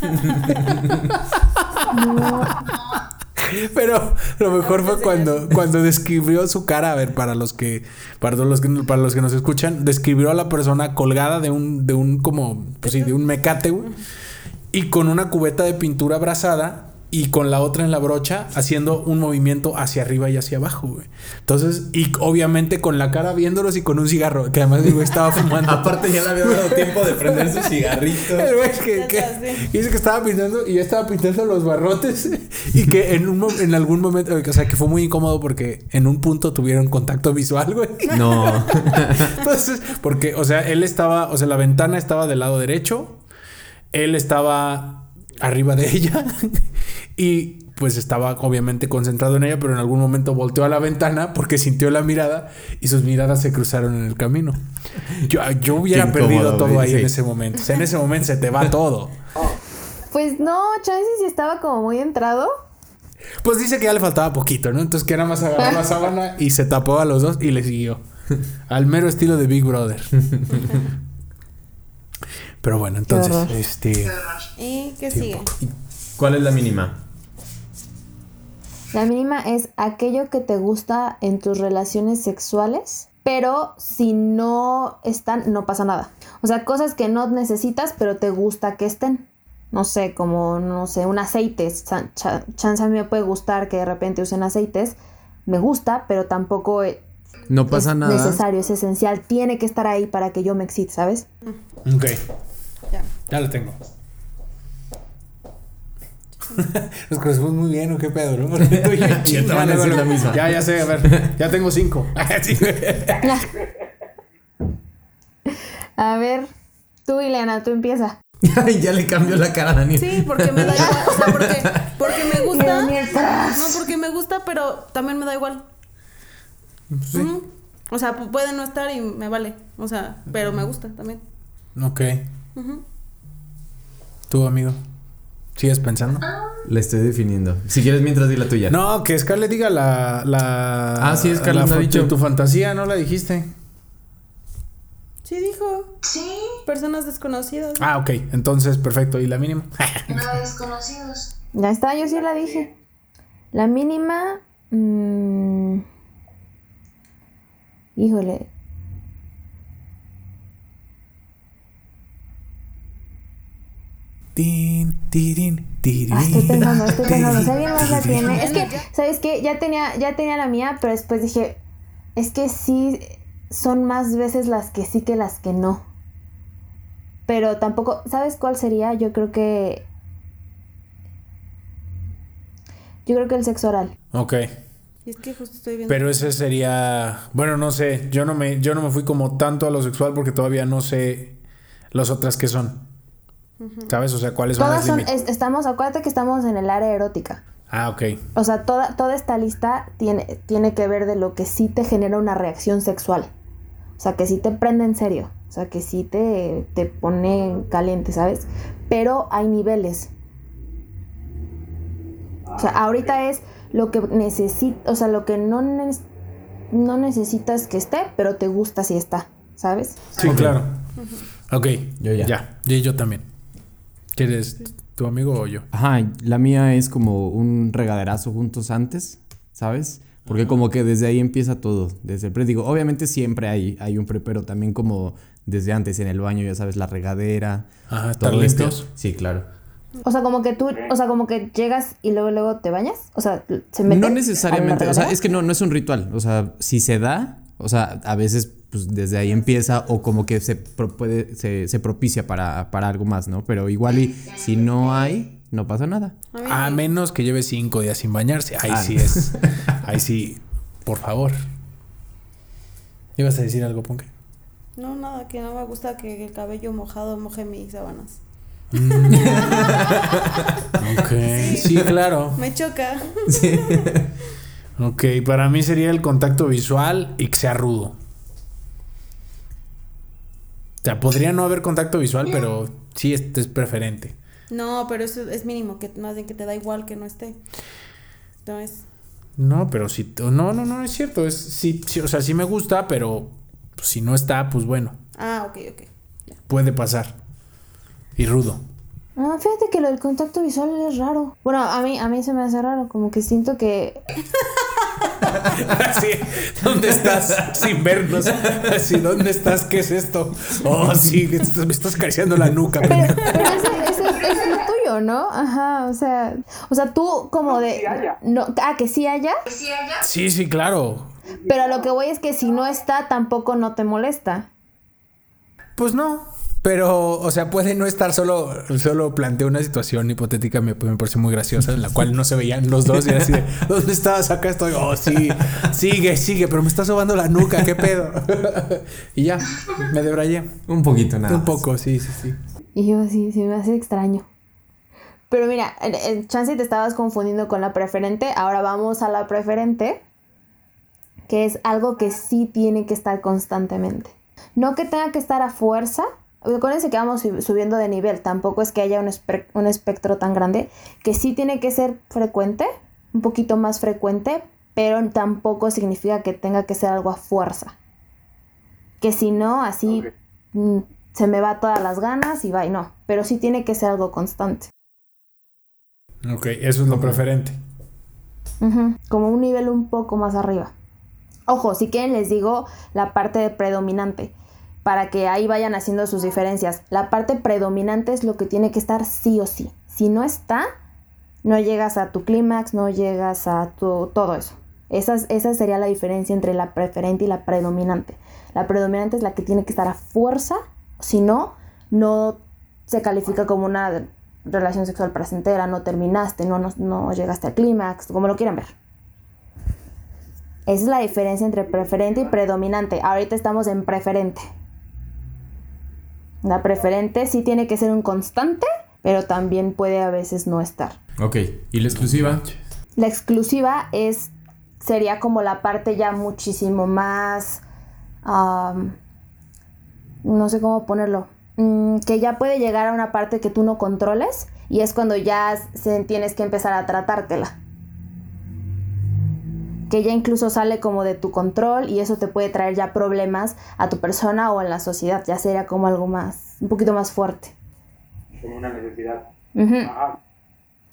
Pero lo mejor fue cuando, cuando describió su cara, a ver, para los que, para los que, para los que nos escuchan, describió a la persona colgada de un, de un como, pues sí, de un mecate, güey, y con una cubeta de pintura abrazada y con la otra en la brocha haciendo un movimiento hacia arriba y hacia abajo, güey. Entonces, y obviamente con la cara viéndolos y con un cigarro, que además güey estaba fumando. Aparte ya le había dado tiempo de prender su cigarrito. El güey que, dice que estaba pintando y yo estaba pintando los barrotes y que en un en algún momento, o sea, que fue muy incómodo porque en un punto tuvieron contacto visual, güey. No. Entonces, porque, o sea, él estaba, o sea, la ventana estaba del lado derecho, él estaba arriba de ella y pues estaba obviamente concentrado en ella, pero en algún momento volteó a la ventana porque sintió la mirada y sus miradas se cruzaron en el camino. Yo, yo hubiera perdido todo ahí en sí. ese momento. O sea, en ese momento se te va todo. Pues no, chance si estaba como muy entrado. Pues dice que ya le faltaba poquito, ¿no? Entonces que nada más agarró la sábana y se tapó a los dos y le siguió. Al mero estilo de Big Brother. Pero bueno, entonces, horror. este. ¿Y qué Sí, sigue? ¿Cuál es la mínima? La mínima es aquello que te gusta en tus relaciones sexuales, pero si no están, no pasa nada. O sea, cosas que no necesitas, pero te gusta que estén. No sé, como, no sé, un aceite. Chan- cha- Chance a mí me puede gustar que de repente usen aceites. Me gusta, pero tampoco e- No pasa es nada. necesario, es esencial. Tiene que estar ahí para que yo me excite, ¿sabes? Ok, Ya. ya lo tengo. Nos conocemos muy bien, ¿o qué pedo, no? Porque tú y yo en chinga, van a luego, decir la luego, misma. Ya, ya sé, a ver, ya tengo cinco. Sí. A ver, tú, Ileana, tú empieza. Ay, ya le cambió la cara a Daniel. Sí, porque me da igual. O sea, porque, porque me gusta. No, porque me gusta, pero también me da igual. Sí. O sea, pu- puede no estar y me vale. O sea, pero me gusta también. Ok. ¿Tú, amigo? ¿Sigues pensando? La estoy definiendo. Si quieres, mientras di la tuya. No, que Scarlett diga la. la Ah, sí, Scarlett la ha dicho. Tu fantasía, ¿no la dijiste? Sí, dijo. Sí, Personas desconocidas. Ah, ok. Entonces, perfecto. ¿Y la mínima? no desconocidos. Ya está, yo sí la dije. La mínima. mm, híjole. Tin, tirin, tirin. Ah, estoy pensando, estoy pensando. Si alguien más la tiene. Es que, ¿sabes qué? Ya tenía, ya tenía la mía, pero después dije. Es que sí son más veces las que sí que las que no. Pero tampoco. ¿Sabes cuál sería? Yo creo que. Yo creo que el sexo oral. Ok. Y es que justo estoy viendo. Pero ese sería. Bueno, no sé. Yo no me, yo no me fui como tanto a lo sexual porque todavía no sé las otras que son. ¿Sabes? O sea, cuáles son Todas las son. límites. es- estamos, acuérdate que estamos en el área erótica. Ah, ok. O sea, toda, toda esta lista tiene, tiene que ver de lo que sí te genera una reacción sexual. O sea, que sí te prende en serio. O sea, que sí te, te pone caliente, ¿sabes? Pero hay niveles. O sea, ahorita es lo que necesitas, o sea, lo que no, nes- no necesitas que esté, pero te gusta si está, ¿sabes? Sí, claro. Ok. Yo ya. Ya. Y yo también. ¿Quieres tu amigo o yo? Ajá, la mía es como un regaderazo juntos antes, ¿sabes? Porque como que desde ahí empieza todo, desde el pre. Digo, obviamente siempre hay, hay un pre, pero también como desde antes en el baño, ya sabes, la regadera. Ajá, estar limpios. Sí, claro. O sea, como que tú, o sea, como que llegas y luego luego te bañas. O sea, se mete. No necesariamente, o sea, es que no, no es un ritual. O sea, si se da, o sea, a veces pues desde ahí empieza o como que se, pro- puede, se, se propicia para, para algo más, ¿no? Pero igual y si no hay, no pasa nada. A menos que lleve cinco días sin bañarse. Ahí Ah, sí no. es. Ahí sí, por favor. ¿Ibas a decir algo, Ponque? No, nada, que no me gusta que el cabello mojado moje mis sábanas. Ok, sí, claro. Me choca. Ok, para mí sería el contacto visual y que sea rudo. O sea, podría no haber contacto visual, pero sí este es preferente. No, pero eso es mínimo, que más bien que te da igual que no esté. Entonces, No, pero si... No, no, no, es cierto. Es, sí, sí, o sea, sí me gusta, pero pues, si no está, pues bueno, ah, ok, ok. puede pasar. Y rudo. Ah, fíjate que lo del contacto visual es raro. Bueno, a mí, a mí se me hace raro, como que siento que Así, ¿dónde estás? Sin vernos. Así, ¿dónde estás? ¿Qué es esto? Oh, sí, que me estás acariciando la nuca. Pero, pero ese, ese- ese es lo tuyo, ¿no? Ajá, o sea, o sea, tú como de, haya. no, ah, que sí haya, ¿Sí allá? Sí, sí, claro. pero a lo que voy es que si no está, tampoco no te molesta. Pues no. Pero, o sea, puede no estar solo, solo planteo una situación hipotética, me, me parece muy graciosa, en la cual no se veían los dos y era así de, ¿dónde estabas? Acá estoy, oh, sí, sigue, sigue, pero me está sobando la nuca, ¿qué pedo? y ya, me debrayé. Un poquito nada. Un poco, sí, sí, sí. Y yo sí, se me hace extraño. Pero mira, chance te estabas confundiendo con la preferente, ahora vamos a la preferente, que es algo que sí tiene que estar constantemente. No que tenga que estar a fuerza. Acuérdense que vamos sub- subiendo de nivel, tampoco es que haya un, espe- un espectro tan grande, que sí tiene que ser frecuente, un poquito más frecuente, pero tampoco significa que tenga que ser algo a fuerza. Que si no, así mm, se me va todas las ganas y va y no, pero sí tiene que ser algo constante. Ok, eso es lo preferente. Como un nivel un poco más arriba. Ojo, si quieren les digo la parte de predominante, para que ahí vayan haciendo sus diferencias. La parte predominante es lo que tiene que estar sí o sí. Si no está, no llegas a tu clímax, no llegas a tu, todo eso. Esa, es- esa sería la diferencia entre la preferente y la predominante. La predominante es la que tiene que estar a fuerza, si no, no se califica como una relación sexual placentera, no terminaste, no, no, no llegaste al clímax, como lo quieran ver. Esa es la diferencia entre preferente y predominante. Ahorita estamos en preferente. La preferente sí tiene que ser un constante, pero también puede a veces no estar. Ok, ¿y la exclusiva? La exclusiva es sería como la parte ya muchísimo más no sé cómo ponerlo mm, que ya puede llegar a una parte que tú no controles y es cuando ya se, tienes que empezar a tratártela que ya incluso sale como de tu control y eso te puede traer ya problemas a tu persona o en la sociedad ya sería como algo más un poquito más fuerte Como una necesidad.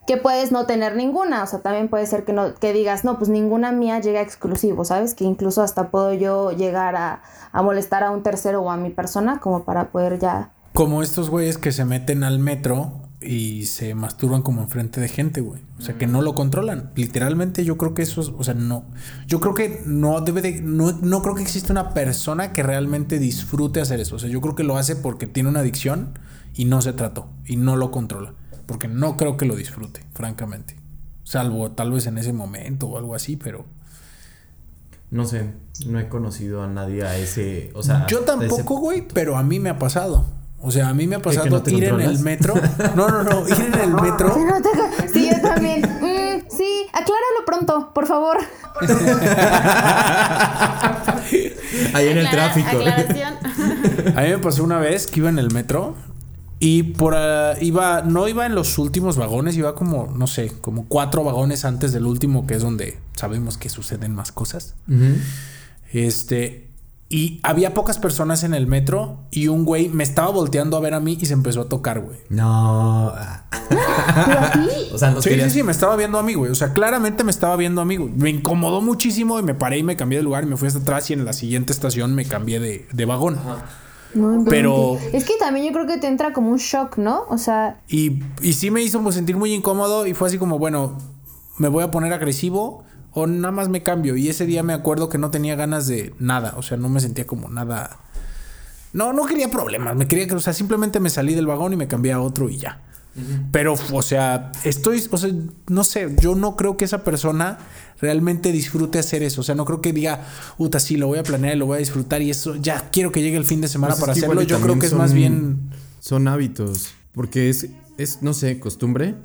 Que puedes no tener ninguna, o sea, también puede ser que no que digas, no, pues ninguna mía llega exclusivo, ¿sabes? Que incluso hasta puedo yo llegar a, a molestar a un tercero o a mi persona como para poder ya Como estos güeyes que se meten al metro y se masturban como enfrente de gente, güey. O sea, que no lo controlan. Literalmente yo creo que eso es, o sea, no. Yo creo que no debe de, no, no creo que exista una persona que realmente disfrute hacer eso. O sea, yo creo que lo hace porque tiene una adicción y no se trató y no lo controla. Porque no creo que lo disfrute, francamente. Salvo tal vez en ese momento o algo así, pero... No sé, no he conocido a nadie a ese, o sea... Yo tampoco, güey, pero a mí me ha pasado. O sea, a mí me ha pasado no ir en el metro. No, no, no, ir en el metro. No te- Sí, yo también. Mm, sí, acláralo pronto, por favor. Ahí en el Aclara- tráfico. Aclaración. A mí me pasó una vez que iba en el metro y por ah, iba no iba en los últimos vagones, iba como no sé, como cuatro vagones antes del último, que es donde sabemos que suceden más cosas. Ujú. Este y había pocas personas en el metro y un güey me estaba volteando a ver a mí y se empezó a tocar, güey. No. ¿Pero a ti? O sea, Sí, querías... sí, sí, me estaba viendo a mí, güey. O sea, claramente me estaba viendo a mí, güey. Me incomodó muchísimo y me paré y me cambié de lugar y me fui hasta atrás y en la siguiente estación me cambié de, de vagón. No inventes. Pero- Es que también yo creo que te entra como un shock, ¿no? O sea, Y, y sí me hizo sentir muy incómodo y fue así como, bueno, me voy a poner agresivo o nada más me cambio. Y ese día me acuerdo que no tenía ganas de nada, o sea, no me sentía como nada... No, no quería problemas, me quería que, o sea, simplemente me salí del vagón y me cambié a otro y ya. Pero, o sea, estoy, o sea, no sé, yo no creo que esa persona realmente disfrute hacer eso. O sea, no creo que diga, puta, sí, lo voy a planear y lo voy a disfrutar y eso, ya quiero que llegue el fin de semana Pues es para hacerlo. Yo creo que es más bien... Son hábitos, porque es, es no sé, costumbre.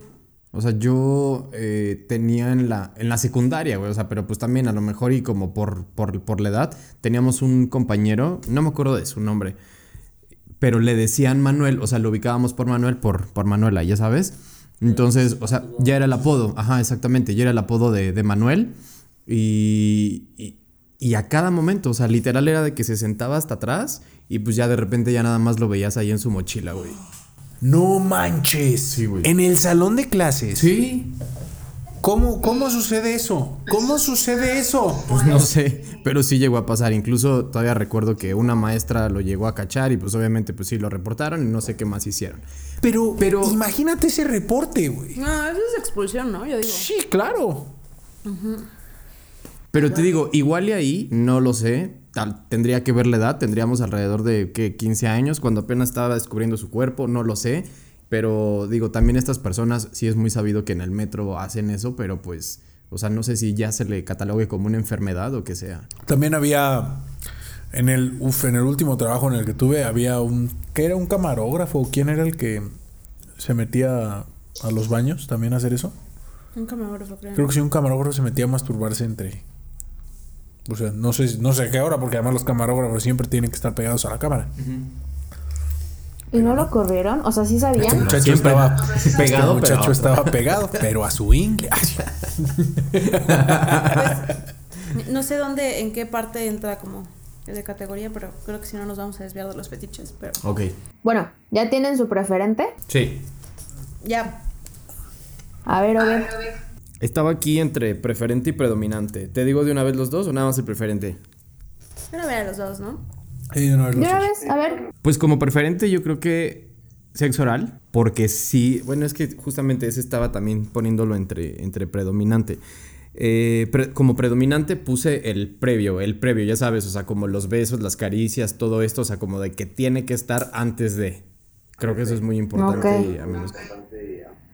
O sea, yo eh, tenía en la, en la secundaria, güey, o sea, pero pues también a lo mejor y como por, por, por la edad, teníamos un compañero, no me acuerdo de su nombre, pero le decían Manuel, o sea, lo ubicábamos por Manuel, por, por Manuela, ya sabes. Entonces, o sea, ya era el apodo, ajá, exactamente, ya era el apodo de, de Manuel. Y, y, y a cada momento, o sea, literal era de que se sentaba hasta atrás y pues ya de repente ya nada más lo veías ahí en su mochila, güey. No manches. Sí, güey. En el salón de clases. Sí. ¿Cómo, ¿Cómo sucede eso? ¿Cómo sucede eso? Pues no sé, pero sí llegó a pasar. Incluso todavía recuerdo que una maestra lo llegó a cachar y pues obviamente pues sí lo reportaron y no sé qué más hicieron. Pero, Pero- imagínate ese reporte, güey. No, eso es expulsión, ¿no? Yo digo. Sí, claro. Pero te digo, igual y ahí, no lo sé, tal, tendría que ver la edad, tendríamos alrededor de ¿qué? 15 años, cuando apenas estaba descubriendo su cuerpo, no lo sé. Pero digo, también estas personas, sí es muy sabido que en el metro hacen eso, pero pues, o sea, no sé si ya se le catalogue como una enfermedad o que sea. También había. En el, uf, en el último trabajo en el que tuve, había un. ¿Qué era? ¿Un camarógrafo? ¿Quién era el que se metía a los baños también a hacer eso? Un camarógrafo, creo. Creo que sí, un camarógrafo se metía a masturbarse entre. O sea, no sé, no sé a qué hora, porque además los camarógrafos siempre tienen que estar pegados a la cámara. ¿y no lo corrieron? O sea, ¿sí sabían? Este muchacho estaba pegado, este muchacho pero- estaba pegado, pero a su ingle. No sé dónde, en qué parte entra como de categoría, pero creo que si no nos vamos a desviar de los fetiches. Pero Ok. Bueno, ¿ya tienen su preferente? Sí. ya, A ver, a ver. Estaba aquí entre preferente y predominante. ¿Te digo de una vez los dos o nada más el preferente? pero a ver a los dos, ¿no? Y de una vez ¿De los una dos. vez? A ver. Pues como preferente yo creo que sexo oral, porque sí, bueno, es que justamente ese estaba también poniéndolo entre, entre predominante. Eh, pre- como predominante puse el previo, el previo, ya sabes, o sea, como los besos, las caricias, todo esto, o sea, como de que tiene que estar antes de. Creo que eso es muy importante. Ok. a menos-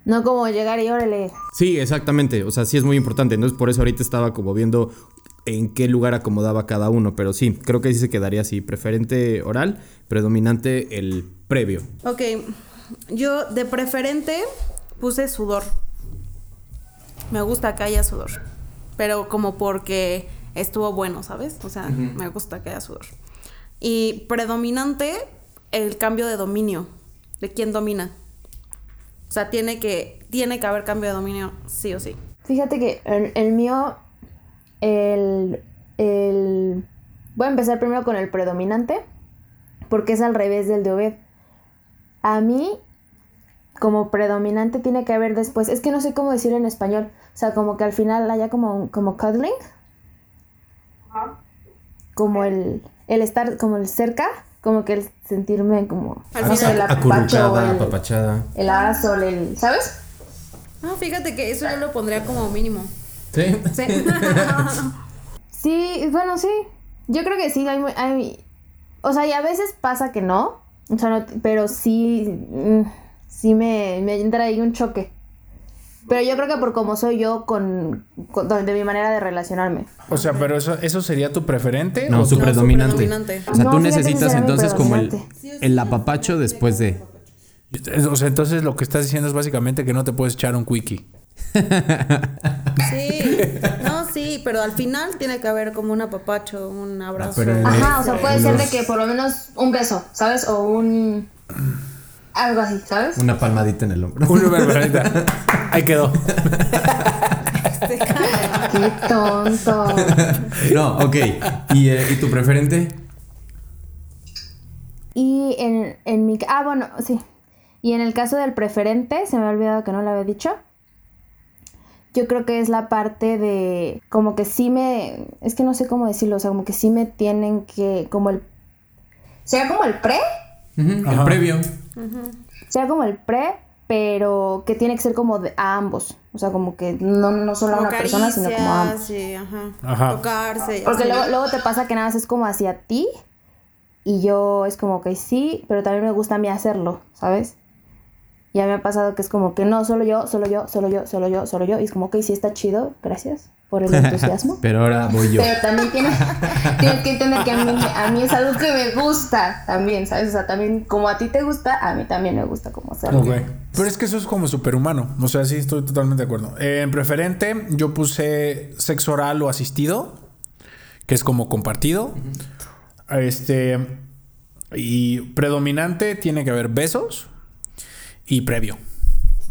No como llegar y órale. Sí, exactamente, o sea, sí es muy importante, entonces por eso ahorita estaba como viendo en qué lugar acomodaba cada uno, pero sí, creo que sí se quedaría así, preferente oral, predominante el previo. Ok, yo de preferente puse sudor. Me gusta que haya sudor. Pero como porque estuvo bueno, ¿sabes? O sea, me gusta que haya sudor. Y predominante, el cambio de dominio. De quién domina. O sea, tiene que, tiene que haber cambio de dominio, sí o sí. Fíjate que el, el mío, el, el... Voy a empezar primero con el predominante, porque es al revés del de Obed. A mí, como predominante, tiene que haber después, es que no sé cómo decirlo en español, o sea, como que al final haya como, como cuddling, como el, el estar, como el cerca, como que el sentirme como, no sé, el apapacho, el, apapachada. el abrazo, el, ¿sabes? No, fíjate que eso yo lo pondría como mínimo. Sí. Sí. Sí, bueno, sí. Yo creo que sí, hay, hay- o sea, y a veces pasa que no, o sea, no- pero sí, mm, sí me, me entra ahí un choque. Pero yo creo que por como soy yo con, con- de mi manera de relacionarme. O sea, pero eso, eso sería tu preferente. No, o su No, predominante. su predominante. O sea, No, tú necesitas entonces como el, el apapacho después de. O sea, entonces lo que estás diciendo es básicamente que no te puedes echar un quickie. Sí, no, sí, pero al final tiene que haber como un apapacho, un abrazo. en- Ajá, o sea, puede ser de que por lo menos un beso, ¿sabes? O un... Algo así, ¿sabes? Una palmadita en el hombro. Una barbaridad. Ahí quedó. Qué tonto. No, ok. ¿Y, eh, ¿y tu preferente? Y en, en mi... Ah, bueno, sí. Y en el caso del preferente, se me ha olvidado que no lo había dicho. Yo creo que es la parte de como que sí me es que no sé cómo decirlo, o sea, como que sí me tienen que como el sea como el pre, El previo. sea como el pre, pero que tiene que ser como de, a ambos, o sea, como que no, no solo a una persona, sino como a ambos. sí, ajá. Ajá. Tocarse. Porque luego, luego te pasa que nada más es como hacia ti y yo es como que sí, pero también me gusta a mí hacerlo, ¿sabes? Ya me ha pasado que es como que no, solo yo, solo yo, solo yo, solo yo, solo yo. Y es como que sí está chido, gracias por el entusiasmo. Pero ahora voy yo. Pero también tienes, tienes que entender que a mí, a mí es algo que me gusta también, ¿sabes? O sea, también como a ti te gusta, a mí también me gusta como hacerlo. Ok. Pero es que eso es como superhumano. O sea, sí, estoy totalmente de acuerdo. Eh, en preferente, yo puse sexo oral o asistido, que es como compartido. Este. Y predominante tiene que haber besos y previo.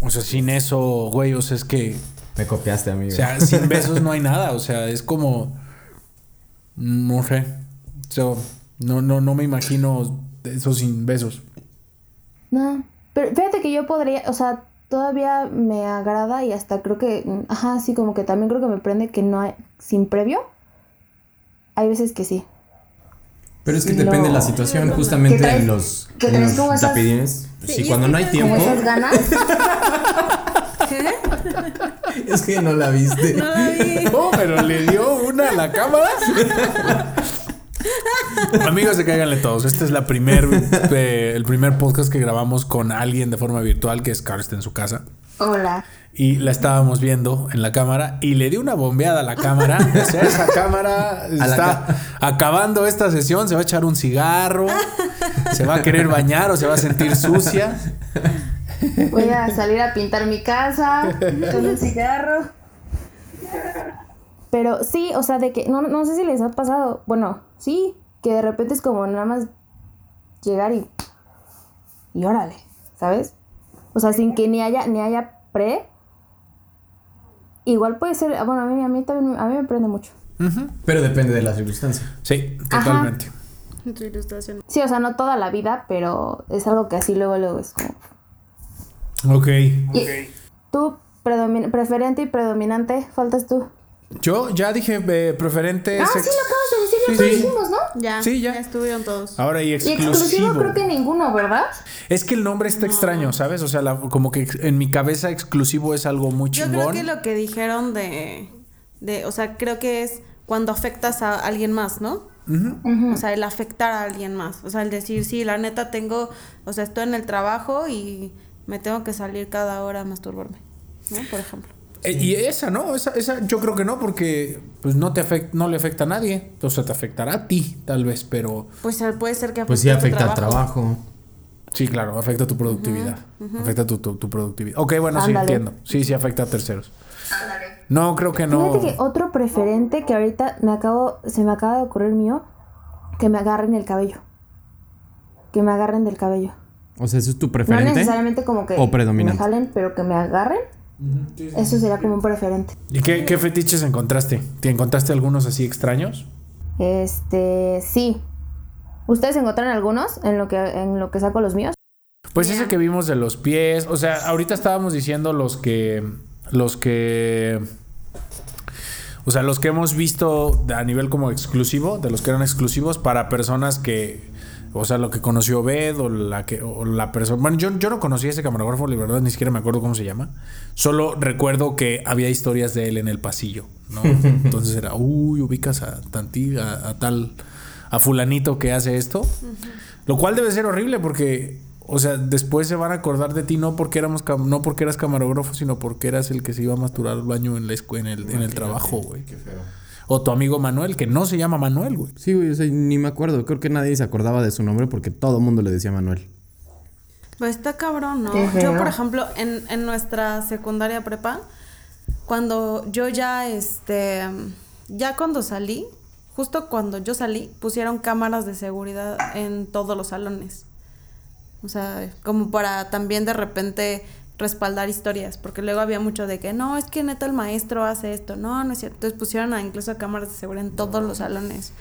O sea, sin eso, güey, o sea, es que. Me copiaste, amigo. O sea, sin besos no hay nada. O sea, es como. No sé. No, no, no me imagino eso sin besos. No, pero fíjate que yo podría, o sea, todavía me agrada y hasta creo que, ajá, sí, como que también creo que me prende que no hay, sin previo. Hay veces que sí. Pero es que Sí, depende de la no. situación, justamente ¿Qué traes? en los, ¿Qué en los rapidines. Sí, si y cuando no hay tiempo. esas ganas. Es que no la viste. No la vi. Oh, pero le dio una a la cámara. Amigos de Cáiganle Todos, este es la primer, eh, el primer podcast que grabamos con alguien de forma virtual, que es Karst en su casa. Hola. Y la estábamos viendo en la cámara y le dio una bombeada a la cámara. O sea, esa cámara está acabando esta sesión, se va a echar un cigarro, se va a querer bañar o se va a sentir sucia. Voy a salir a pintar mi casa con un cigarro. Pero sí, o sea, de que, no, no sé si les ha pasado, bueno, sí, que de repente es como nada más llegar y, y órale, ¿sabes? O sea, sin que ni haya, ni haya pre. Igual puede ser, bueno, a mí, a mí también, a mí me prende mucho. Pero depende de la circunstancia. Sí, totalmente. Tu ilustración. Sí, o sea, no toda la vida, pero es algo que así luego, luego es como... Ok. Y tú, predomin- preferente y predominante, faltas tú. Yo ya dije eh, preferente. Ah, sí, lo acabas de decir, ya Sí, lo sí. dijimos, ¿no? Ya, Sí, ya. estuvieron todos. Ahora y Y exclusivo. exclusivo creo que ninguno, ¿verdad? Es que el nombre está extraño, ¿sabes? O sea, la- como que en mi cabeza exclusivo es algo muy Yo chingón. creo que lo que dijeron de, de, o sea, creo que es cuando afectas a alguien más, ¿no? O sea, el afectar a alguien más. O sea, el decir, sí, la neta tengo, o sea, estoy en el trabajo y me tengo que salir cada hora a masturbarme, ¿no? Por ejemplo. Eh, y esa, ¿no? Esa, esa yo creo que no, porque pues no te afect- no le afecta a nadie. O sea, te afectará a ti, tal vez, pero Pues puede ser que afecte Pues sí tu afecta al trabajo. sí, claro, afecta tu productividad. Afecta tu, tu, tu productividad. Ok, bueno, sí, entiendo. Sí, sí afecta a terceros. No, creo que no. Fíjate que otro preferente que ahorita me acabo, se me acaba de ocurrir mío, que me agarren el cabello. Que me agarren del cabello. O sea, eso es tu No preferente. necesariamente como que o predominante. me jalen, pero que me agarren. Eso sería como un preferente. ¿Y qué, qué fetiches encontraste? ¿Te encontraste algunos así extraños? Este, sí. ¿Ustedes encontraron algunos en lo que en lo que saco los míos? Pues ese que vimos de los pies, o sea, ahorita estábamos diciendo los que los que o sea, los que hemos visto a nivel como exclusivo, de los que eran exclusivos para personas que o sea, lo que conoció Bed o la que o la persona, bueno, yo, yo no conocí a ese camarógrafo, la verdad ni siquiera me acuerdo cómo se llama. Solo recuerdo que había historias de él en el pasillo, ¿no? Entonces era, uy, ubicas a tanti, a, a tal a fulanito que hace esto. Lo cual debe ser horrible porque, o sea, después se van a acordar de ti no porque éramos cam- no porque eras camarógrafo, sino porque eras el que se iba a masturbar al baño en la en el, en el trabajo, güey. O tu amigo Manuel, que no se llama Manuel, güey. Sí, güey, o sea, ni me acuerdo. Creo que nadie se acordaba de su nombre porque todo el mundo le decía Manuel. Pues está cabrón, ¿no? Yo, por ejemplo, en, en nuestra secundaria prepa, cuando yo ya, este, ya cuando salí, justo cuando yo salí, pusieron cámaras de seguridad en todos los salones. O sea, como para también de repente respaldar historias, porque luego había mucho de que no, es que neta el maestro hace esto, no, no es cierto. Entonces pusieron a- incluso cámaras de seguridad en todos los salones.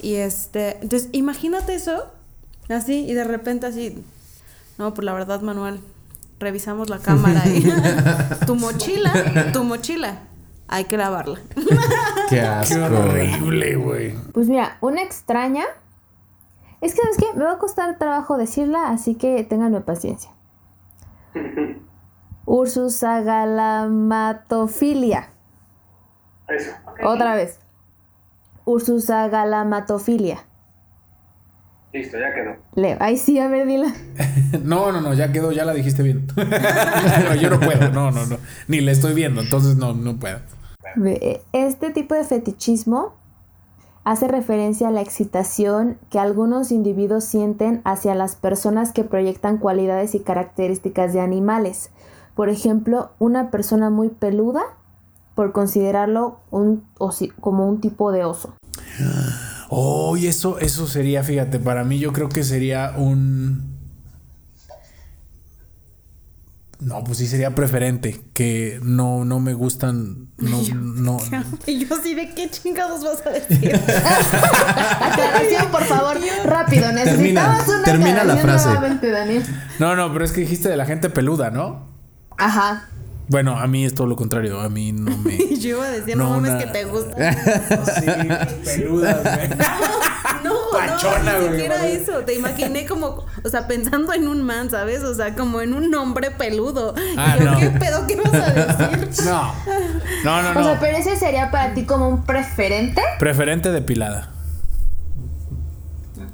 Y este, entonces imagínate eso, así, y de repente así, no, pues la verdad, Manuel, revisamos la cámara y tu mochila, tu mochila, hay que lavarla. Qué asco. Qué horrible, güey. Pues mira, una extraña. Es que, ¿sabes qué? Me va a costar trabajo decirla, así que ténganme paciencia. Ursus agalamatofilia. Eso. Otra vez. Ursus agalamatofilia. Listo, ya quedó. Leo. Ay, sí, a ver, dila. No, no, no, ya quedó, ya la dijiste bien. No, yo no puedo, no, no, no. Ni la estoy viendo, entonces no, no puedo. Ve, Este tipo de fetichismo hace referencia a la excitación que algunos individuos sienten hacia las personas que proyectan cualidades y características de animales. Por ejemplo, una persona muy peluda por considerarlo un como un tipo de oso. Oh, y eso, eso sería, fíjate, para mí yo creo que sería un. No, pues sí sería preferente, que no, no me gustan, no, no, Y yo sí, ¿de qué chingados vas a decir? Aclaración, por favor, rápido. Necesitabas una termina la frase. nuevamente, Daniel. no, no, pero es que dijiste de la gente peluda, ¿no? Ajá. Bueno, a mí es todo lo contrario, a mí no me... Yo iba a decir, no, No, mames una- que te gusta. Sí, peluda, güey. No, Pachona, no, ni siquiera eso. Te imaginé como, o sea, pensando en un man, ¿sabes? O sea, como en un hombre peludo. Ah, y yo, no. ¿qué pedo qué vas a decir? No, no, no, O sea, no. pero ese sería para ti como un preferente. Preferente depilada.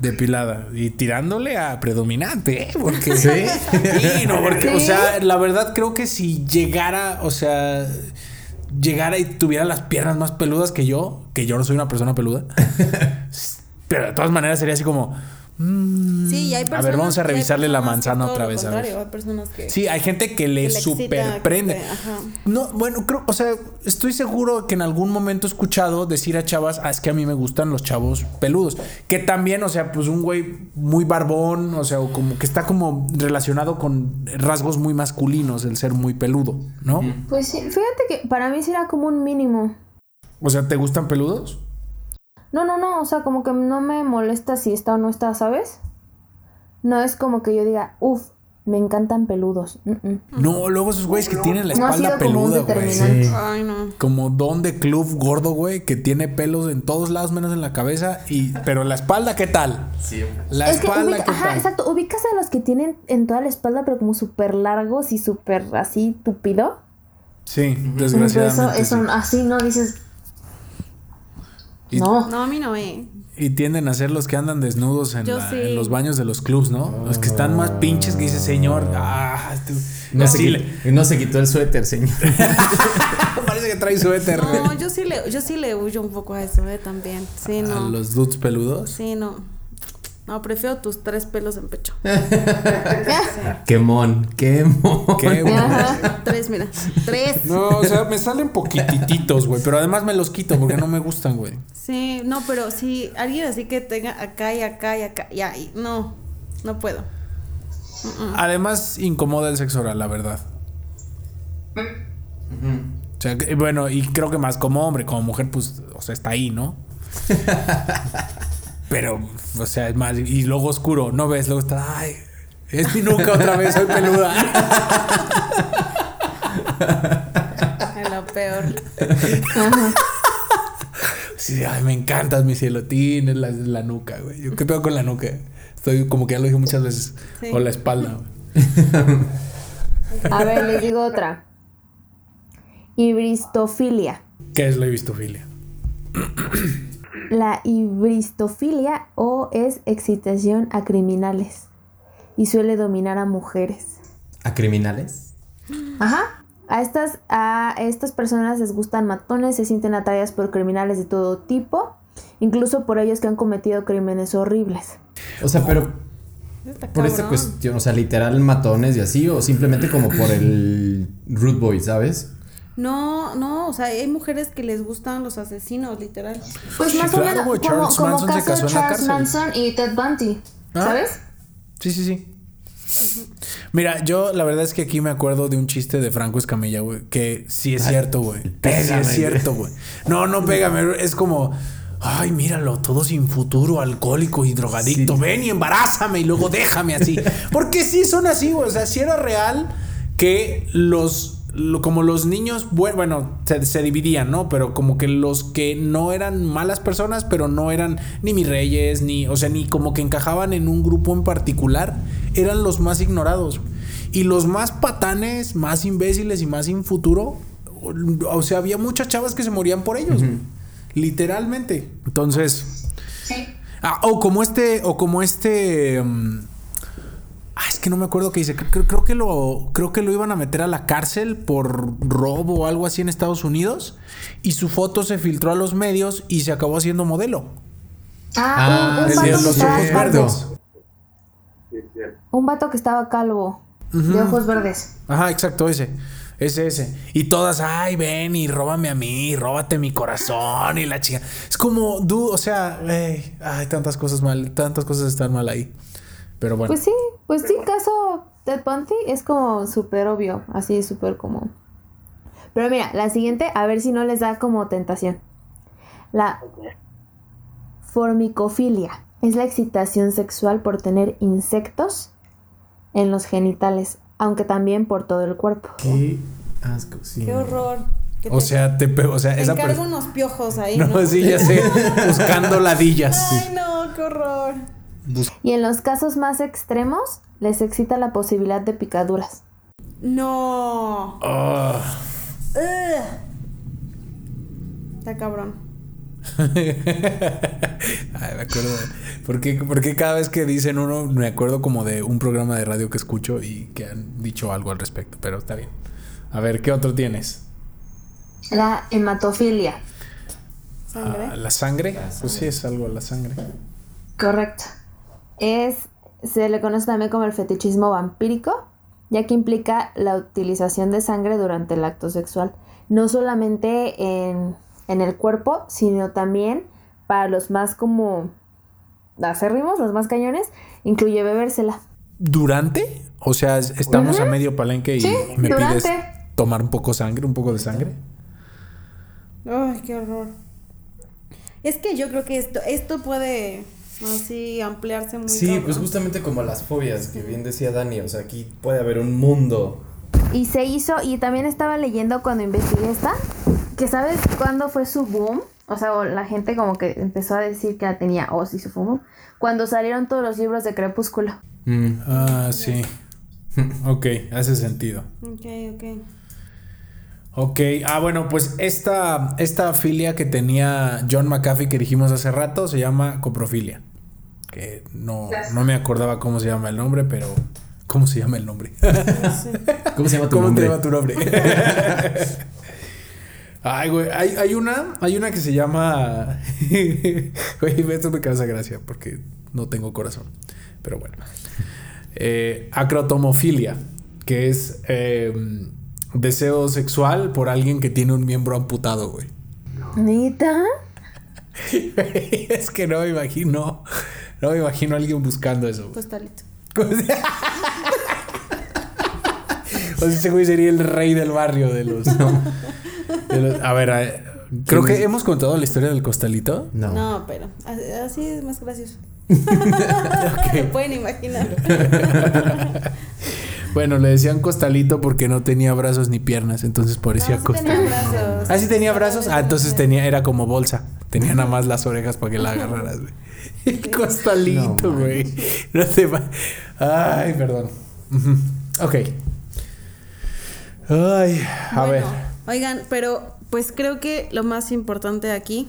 Depilada. Y tirándole a predominante, ¿eh? Porque. ¿Sí? Sí, no, porque, o sea, la verdad creo que si llegara, o sea, llegara y tuviera las piernas más peludas que yo, que yo no soy una persona peluda, pero de todas maneras sería así como. Mm, Sí, y hay a personas. ver, vamos a revisarle la manzana otra vez, a ver. Hay personas que. Sí, hay gente que le Que le excita, super prende. que te- ajá. No, bueno, creo, o sea, estoy seguro que en algún momento he escuchado decir a chavas, ah, es que a mí me gustan los chavos peludos. Que también, o sea, pues un güey muy barbón, o sea, o como que está como relacionado con rasgos muy masculinos, el ser muy peludo, ¿no? Pues sí, fíjate que para mí será como un mínimo. O sea, ¿te gustan peludos? No, no, no, o sea, como que no me molesta si está o no está, ¿sabes? No es como que yo diga, uff, me encantan peludos. Mm, mm. No, luego esos güeyes que tienen la No ha espalda sido como un peluda, güey. Sí. Ay, no. Como don de club gordo, güey, que tiene pelos en todos lados menos en la cabeza y pero la espalda, ¿qué tal? La es que espalda, ubica- ¿qué ajá, tal? exacto, ubicas a los que tienen en toda la espalda, pero como súper largos y súper así tupido. Sí, eso, desgraciadamente. eso sí. así no dices. Y- No. No, a mí no, eh. Y tienden a ser los que andan desnudos en, Yo la- sí. en los baños de los clubs, ¿no? Los que están más pinches que dice, señor, ah, este- No se, así qui- le- no se quitó el suéter, señor. parece que trae suéter. No, yo sí le, yo sí le huyo un poco a eso, eh, también. Sí, A no. los dudes peludos. Sí, no. No, prefiero tus tres pelos en pecho. Qué mon, qué mon. Qué. Ajá. Tres, mira. Tres. No, o sea, me salen poquitititos, güey, pero además me los quito porque no me gustan, güey. Sí, no, pero si alguien así que tenga acá y acá y acá, ya, y no, no puedo. Además, incomoda el sexo oral, la verdad. O sea, bueno, y creo que más como hombre, como mujer, pues, o sea, está ahí, ¿no? Pero, o sea, es más, y luego oscuro, no ves, luego está, ay, es mi nuca otra vez, soy peluda. Es lo peor. Sí, ay, me encantas, mi cielo, tienes la, la nuca, güey. Yo, ¿Qué pedo con la nuca? Estoy como que ya lo dije muchas veces. Sí. O la espalda, güey. A ver, les digo otra. Ibristofilia. ¿Qué es la vistofilia? La ibristofilia o es excitación a criminales y suele dominar a mujeres. ¿A criminales? Ajá. A estas, a estas personas les gustan matones, se sienten atraídas por criminales de todo tipo, incluso por ellos que han cometido crímenes horribles. O sea, pero por esta cuestión, o sea, literal matones y así, o simplemente como por el root boy, ¿sabes? No, no, o sea, hay mujeres que les gustan los asesinos, literal. Pues Sí, más claro, o menos como, Charles como Manson se caso casó en la Charles. Manson y Ted Bundy, Ah. ¿sabes? Sí, sí, sí. Mira, yo la verdad es que aquí me acuerdo de un chiste de Franco Escamilla, güey, que sí es cierto, güey. Sí es cierto, güey. No, no pégame, es como, ay, míralo, todo sin futuro, alcohólico y drogadicto. Sí. Ven y embarázame y luego déjame así. Porque sí son así, güey. O sea, si era real, que los lo- como los niños, bue- bueno, se, se dividían, ¿no? Pero como que los que no eran malas personas, pero no eran ni mis reyes, ni, o sea, ni como que encajaban en un grupo en particular, eran los más ignorados. Y los más patanes, más imbéciles y más sin futuro, o sea, había muchas chavas que se morían por ellos, literalmente. Entonces, Sí. Ah, o como este, o como este. mm, ah, es que no me acuerdo qué dice. Creo, creo que lo, creo que lo iban a meter a la cárcel por robo o algo así en Estados Unidos. Y su foto se filtró a los medios y se acabó haciendo modelo. Ah, un, un vato que los estaba ojos calvo. verdes. Un vato que estaba calvo. De ojos verdes. Ajá, exacto, ese. Ese, ese. Y todas, ay, ven y róbame a mí, róbate mi corazón y la chica. Es como, du, o sea, ay, tantas cosas mal, tantas cosas están mal ahí. Pero bueno. Pues sí, pues sí, caso Ted Bundy es como súper obvio, así súper como... Pero mira, la siguiente, a ver si no les da como tentación. La formicofilia es la excitación sexual por tener insectos en los genitales, aunque también por todo el cuerpo. Qué asco, sí. Qué horror. O te- sea, te pego, o sea, te esa encargo unos piojos ahí, No, ¿no? sí, ya sé. Buscando ladillas. sí. Ay, no, qué horror. Y en los casos más extremos, les excita la posibilidad de picaduras. No. Ah. Ugh. Está cabrón. Ay, me acuerdo. ¿Por qué, por qué cada vez que dicen uno, me acuerdo como de un programa de radio que escucho y que han dicho algo al respecto? Pero está bien. A ver, ¿qué otro tienes? La hematofilia. Sangre. Ah, ¿La sangre? Pues sí, es algo la sangre. Correcto. Es, se le conoce también como el fetichismo vampírico, ya que implica la utilización de sangre durante el acto sexual, no solamente en, en el cuerpo, sino también para los más como acérrimos, los más cañones, incluye bebérsela. ¿Durante? O sea, es- estamos a medio palenque y Sí, me pides durante. tomar un poco sangre, un poco de sangre. Ay, qué horror. Es que yo creo que esto, esto puede así ampliarse muy Sí, cabrón. pues justamente como las fobias que bien decía Dani, o sea, aquí puede haber un mundo. Y se hizo, y también estaba leyendo cuando investigué esta, que sabes cuándo fue su boom, o sea, la gente como que empezó a decir que la tenía, o sí su boom, cuando salieron todos los libros de Crepúsculo. Mm, Ah, sí. ok, hace sentido. Ok, ok. Ok, ah, bueno, pues esta, esta filia que tenía John McAfee que dijimos hace rato se llama coprofilia. Que no, no me acordaba cómo se llama el nombre, pero. ¿Cómo se llama el nombre? ¿Cómo se llama tu ¿Cómo nombre? te llama tu nombre? Ay, güey, hay, hay una, hay una que se llama. Güey, esto me causa gracia porque no tengo corazón. Pero bueno. Eh, acrotomofilia, que es eh, deseo sexual por alguien que tiene un miembro amputado, güey. ¿Neta? es que no me imagino. No me imagino a alguien buscando eso. Costalito. O sea, ese güey sería el rey del barrio de los. de los- a ver, a- creo que hemos contado la historia del costalito. No. No, pero así, es más gracioso. Lo pueden imaginar. Bueno, le decían costalito porque no tenía brazos ni piernas, entonces parecía No, sí costalito. tenía brazos. Ah, sí tenía brazos. Ah, entonces tenía, era como bolsa. Tenía nada más las orejas para que la agarraras, güey. El costalito, No güey. No te va. Ay, perdón. Ok. Ay, a ver. Oigan, pero pues creo que lo más importante aquí,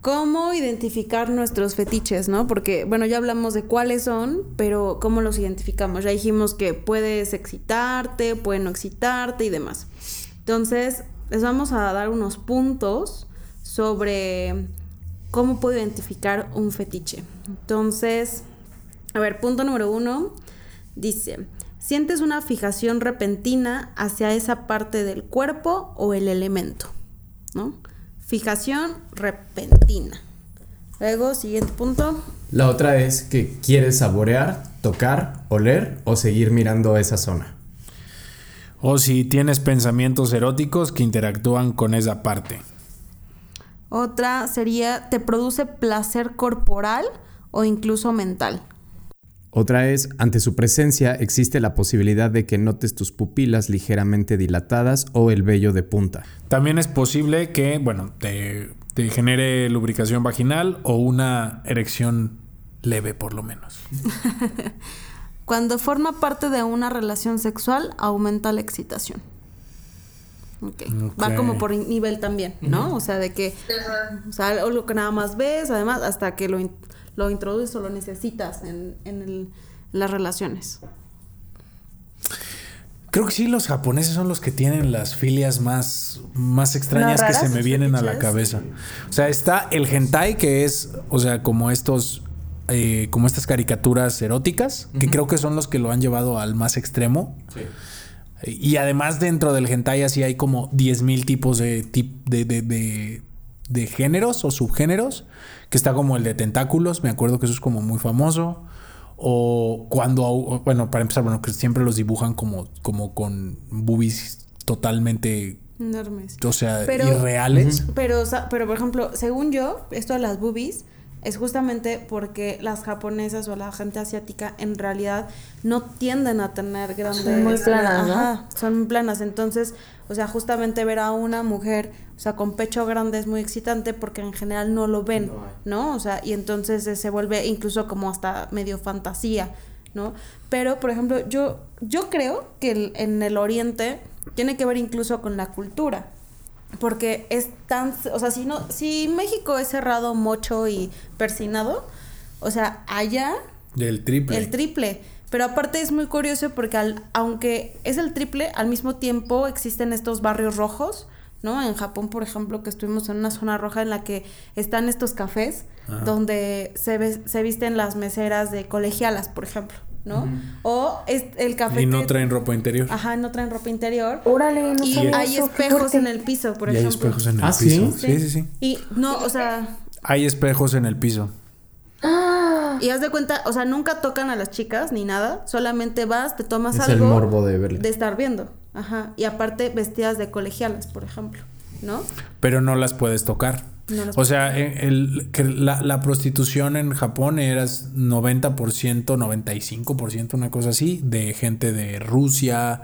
cómo identificar nuestros fetiches, ¿no? Porque, bueno, ya hablamos de cuáles son, pero cómo los identificamos. Ya dijimos que puedes excitarte, puede no excitarte y demás. Entonces, les vamos a dar unos puntos sobre cómo puedo identificar un fetiche. Entonces, a ver, punto número uno dice, sientes una fijación repentina hacia esa parte del cuerpo o el elemento, ¿no? Fijación repentina. Luego, siguiente punto. La otra es que quieres saborear, tocar, oler o seguir mirando esa zona. O si tienes pensamientos eróticos que interactúan con esa parte. Otra sería, ¿te produce placer corporal o incluso mental? Otra es, ante su presencia existe la posibilidad de que notes tus pupilas ligeramente dilatadas o el vello de punta. También es posible que, bueno, te, te genere lubricación vaginal o una erección leve por lo menos. Cuando forma parte de una relación sexual, aumenta la excitación. Ok. Va como por nivel también, ¿no? O sea, de que, o sea, o lo que nada más ves, además, hasta que lo, in- lo introduces o lo necesitas en, en el- las relaciones. Creo que sí, los japoneses son los que tienen las filias más, más extrañas ¿No que se me vienen a la cabeza. O sea, está el hentai, que es, o sea, como estos, eh, como estas caricaturas eróticas, que creo que son los que lo han llevado al más extremo. Y además dentro del hentai así hay como 10.000 tipos de, de, de, de, géneros o subgéneros, que está como el de tentáculos, me acuerdo que eso es como muy famoso. O cuando, bueno, para empezar, bueno, que siempre los dibujan como, como con boobies totalmente, Enormes. o sea, Pero- irreales. Pero, pero por ejemplo, según yo, esto de las boobies es justamente porque las japonesas o la gente asiática en realidad no tienden a tener grandes... Son muy planas, ¿no? Ajá, son muy planas. Entonces, o sea, justamente ver a una mujer, o sea, con pecho grande es muy excitante porque en general no lo ven, ¿no? O sea, y entonces se vuelve incluso como hasta medio fantasía, ¿no? Pero, por ejemplo, yo, yo creo que el- en el oriente tiene que ver incluso con la cultura. Porque es tan, o sea, si no, si México es cerrado, mocho y persinado, o sea, allá Del triple. el triple. Pero aparte es muy curioso porque al- aunque es el triple, al mismo tiempo existen estos barrios rojos, ¿no? En Japón, por ejemplo, que estuvimos en una zona roja en la que están estos cafés Ajá. donde se, ve- se visten las meseras de colegialas, por ejemplo, ¿no? O es el café y no traen ropa interior. Ajá, no traen ropa interior. Órale, no Y hay eso, espejos en el piso, por y hay ejemplo. espejos en el ¿Ah, sí? piso. Sí, sí, sí. Y no, o sea, Hay espejos en el piso. y haz de cuenta, o sea, nunca tocan a las chicas ni nada, solamente vas, te tomas Es el algo morbo de verla. de estar viendo. Ajá, y aparte vestidas de colegialas, por ejemplo, ¿no? pero no las puedes tocar. No o sea, en- el, que la, la prostitución en Japón era 90%, 95%, una cosa así, de gente de Rusia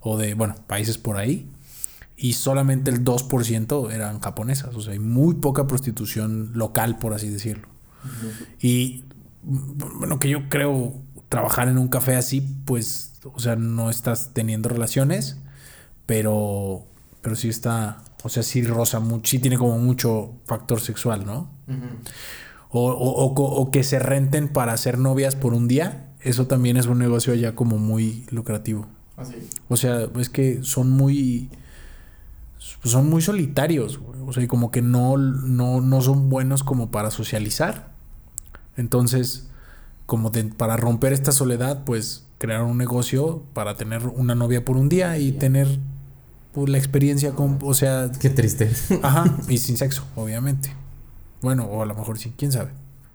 o de, bueno, países por ahí. Y solamente el 2% eran japonesas. O sea, hay muy poca prostitución local, por así decirlo. Y bueno, que yo creo trabajar en un café así, pues, o sea, no estás teniendo relaciones, pero, pero sí está, o sea, sí roza mucho, sí tiene como mucho factor sexual, ¿no? o, o- o que se renten para ser novias por un día, eso también es un negocio ya como muy lucrativo. O sea, es que son muy. Son muy solitarios, güey. O sea, y como que no, no, no son buenos como para socializar. Entonces, como de- para romper esta soledad, pues crearon un negocio para tener una novia por un día y tener pues, la experiencia con. O sea, Qué triste. ajá, y sin sexo, obviamente. Bueno, o a lo mejor sí, quién sabe.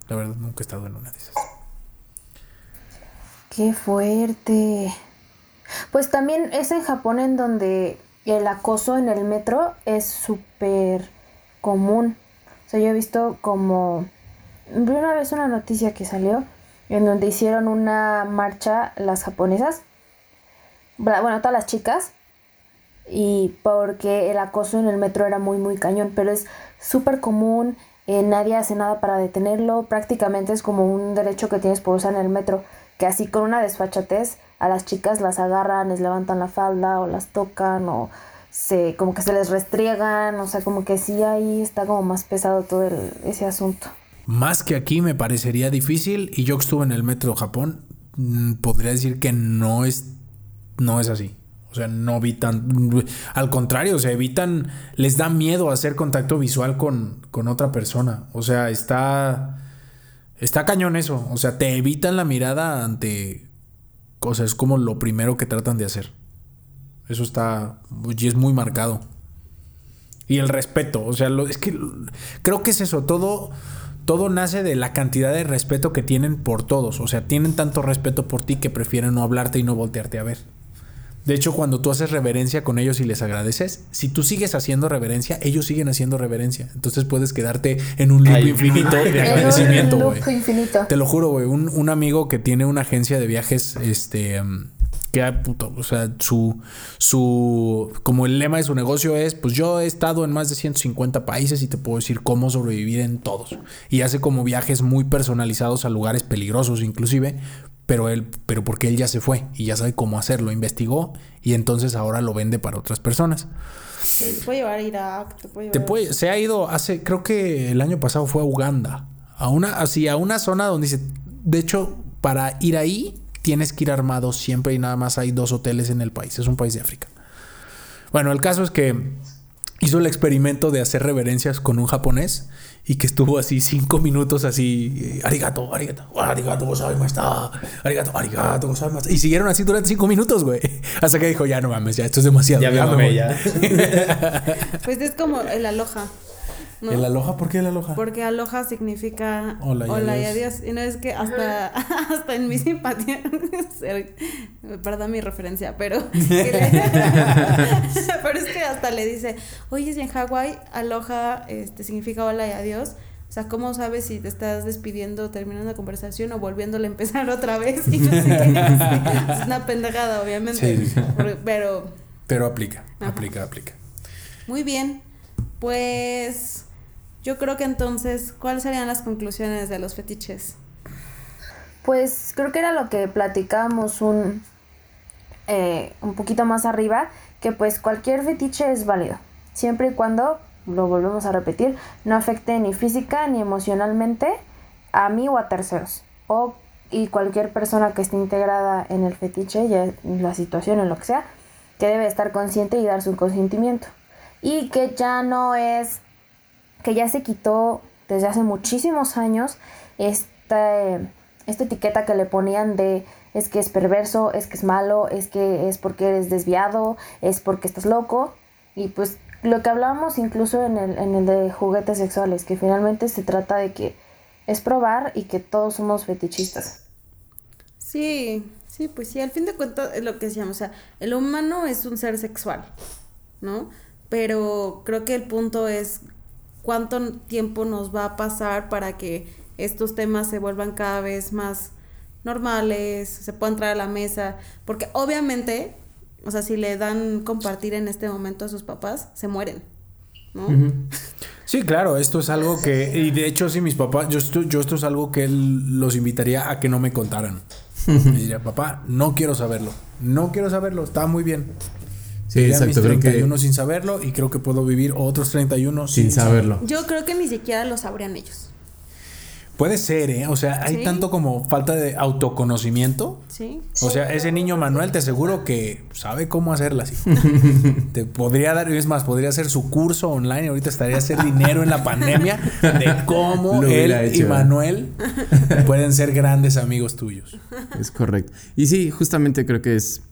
La verdad, nunca he estado en una de esas. Qué fuerte. Pues también es en Japón en donde el acoso en el metro es súper común. O sea, yo he visto como... Vi una vez una noticia que salió en donde hicieron una marcha las japonesas. Bueno, todas las chicas. Y porque el acoso en el metro era muy, muy cañón. Pero es súper común. eh, nadie hace nada para detenerlo. Prácticamente es como un derecho que tienes por usar en el metro. Que así con una desfachatez a las chicas las agarran, les levantan la falda o las tocan o se como que se les restriegan. O sea, como que sí ahí está como más pesado todo el- ese asunto. Más que aquí me parecería difícil y yo que estuve en el metro de Japón, mm, podría decir que no es, no es así. O sea, no evitan, al contrario, o sea, evitan, les da miedo hacer contacto visual con, con otra persona. O sea, está, está cañón eso. O sea, te evitan la mirada ante, sea, es como lo primero que tratan de hacer. Eso está, y es muy marcado. Y el respeto, o sea, lo- es que creo que es eso, todo, todo nace de la cantidad de respeto que tienen por todos. O sea, tienen tanto respeto por ti que prefieren no hablarte y no voltearte a ver. De hecho, cuando tú haces reverencia con ellos y les agradeces, si tú sigues haciendo reverencia, ellos siguen haciendo reverencia. Entonces puedes quedarte en un loop Ay. infinito de agradecimiento, güey. infinito. Te lo juro, güey. Un, un amigo que tiene una agencia de viajes, este. em, que, puto, o sea, su, su. Como el lema de su negocio es: Pues yo he estado en más de 150 países y te puedo decir cómo sobrevivir en todos. Y hace como viajes muy personalizados a lugares peligrosos, inclusive. Pero él, pero porque él ya se fue y ya sabe cómo hacerlo, investigó y entonces ahora lo vende para otras personas. Te puede llevar a Irak, te puede Te llevar... puede, se ha ido hace, creo que el año pasado fue a Uganda, a una, así, a una zona donde dice, de hecho, para ir ahí tienes que ir armado siempre y nada más hay dos hoteles en el país, es un país de África. Bueno, el caso es que hizo el experimento de hacer reverencias con un japonés y que estuvo así cinco minutos así, eh, arigato, arigato, arigato gozaimashita, arigato, arigato gozaimashita. Y siguieron así durante cinco minutos, güey. Hasta que dijo, ya no mames, ya esto es demasiado. Ya me me mamé, voy". ya. Pues es como el aloha. ¿No? ¿El aloja? ¿Por qué el aloja? Porque aloha significa Hola hola y y, adiós. Y no es que hasta, hasta en mi simpatía, perdón mi referencia, pero, le- pero es que hasta le dice, oye, si en Hawái aloha este, significa hola y adiós. O sea, ¿cómo sabes si te estás despidiendo, terminando la conversación o volviéndole a empezar otra vez? Y no sé qué. Es una pendejada, obviamente. Sí, Pero Pero aplica, Ajá. aplica, aplica. Muy bien, pues yo creo que entonces, ¿cuáles serían las conclusiones de los fetiches? Pues creo que era lo que platicábamos un, eh, un poquito más arriba, que pues cualquier fetiche es válido, siempre y cuando, lo volvemos a repetir, no afecte ni física ni emocionalmente a mí o a terceros. O, y cualquier persona que esté integrada en el fetiche, ya en la situación, en lo que sea, que debe estar consciente y dar su consentimiento. Y que ya no es que ya se quitó desde hace muchísimos años esta, esta etiqueta que le ponían de es que es perverso, es que es malo, es que es porque eres desviado, es porque estás loco. Y pues lo que hablábamos incluso en el, en el de juguetes sexuales, que finalmente se trata de que es probar y que todos somos fetichistas. Sí, sí, pues sí, al fin de cuentas es lo que decíamos, o sea, el humano es un ser sexual, ¿no? Pero creo que el punto es cuánto tiempo nos va a pasar para que estos temas se vuelvan cada vez más normales, se puedan traer a la mesa, porque obviamente, o sea, si le dan compartir en este momento a sus papás, se mueren, ¿no? Sí, claro, esto es algo que, y de hecho, si mis papás, yo esto, yo esto es algo que él los invitaría a que no me contaran. Me diría, papá, no quiero saberlo, no quiero saberlo, está muy bien. Sí, exacto, mis creo que 31 sin saberlo y creo que puedo vivir otros 31 sin saberlo. Yo creo que ni siquiera lo sabrían ellos, Puede ser, ¿eh? O sea, hay Sí. tanto como falta de autoconocimiento. ¿sí? O sea, ese niño Manuel te aseguro que sabe cómo hacerla así. te podría dar, es más, podría hacer su curso online. Ahorita estaría a hacer dinero en la pandemia de cómo Lo él y ¿eh? Manuel pueden ser grandes amigos tuyos. Es correcto. Y sí, justamente creo que es,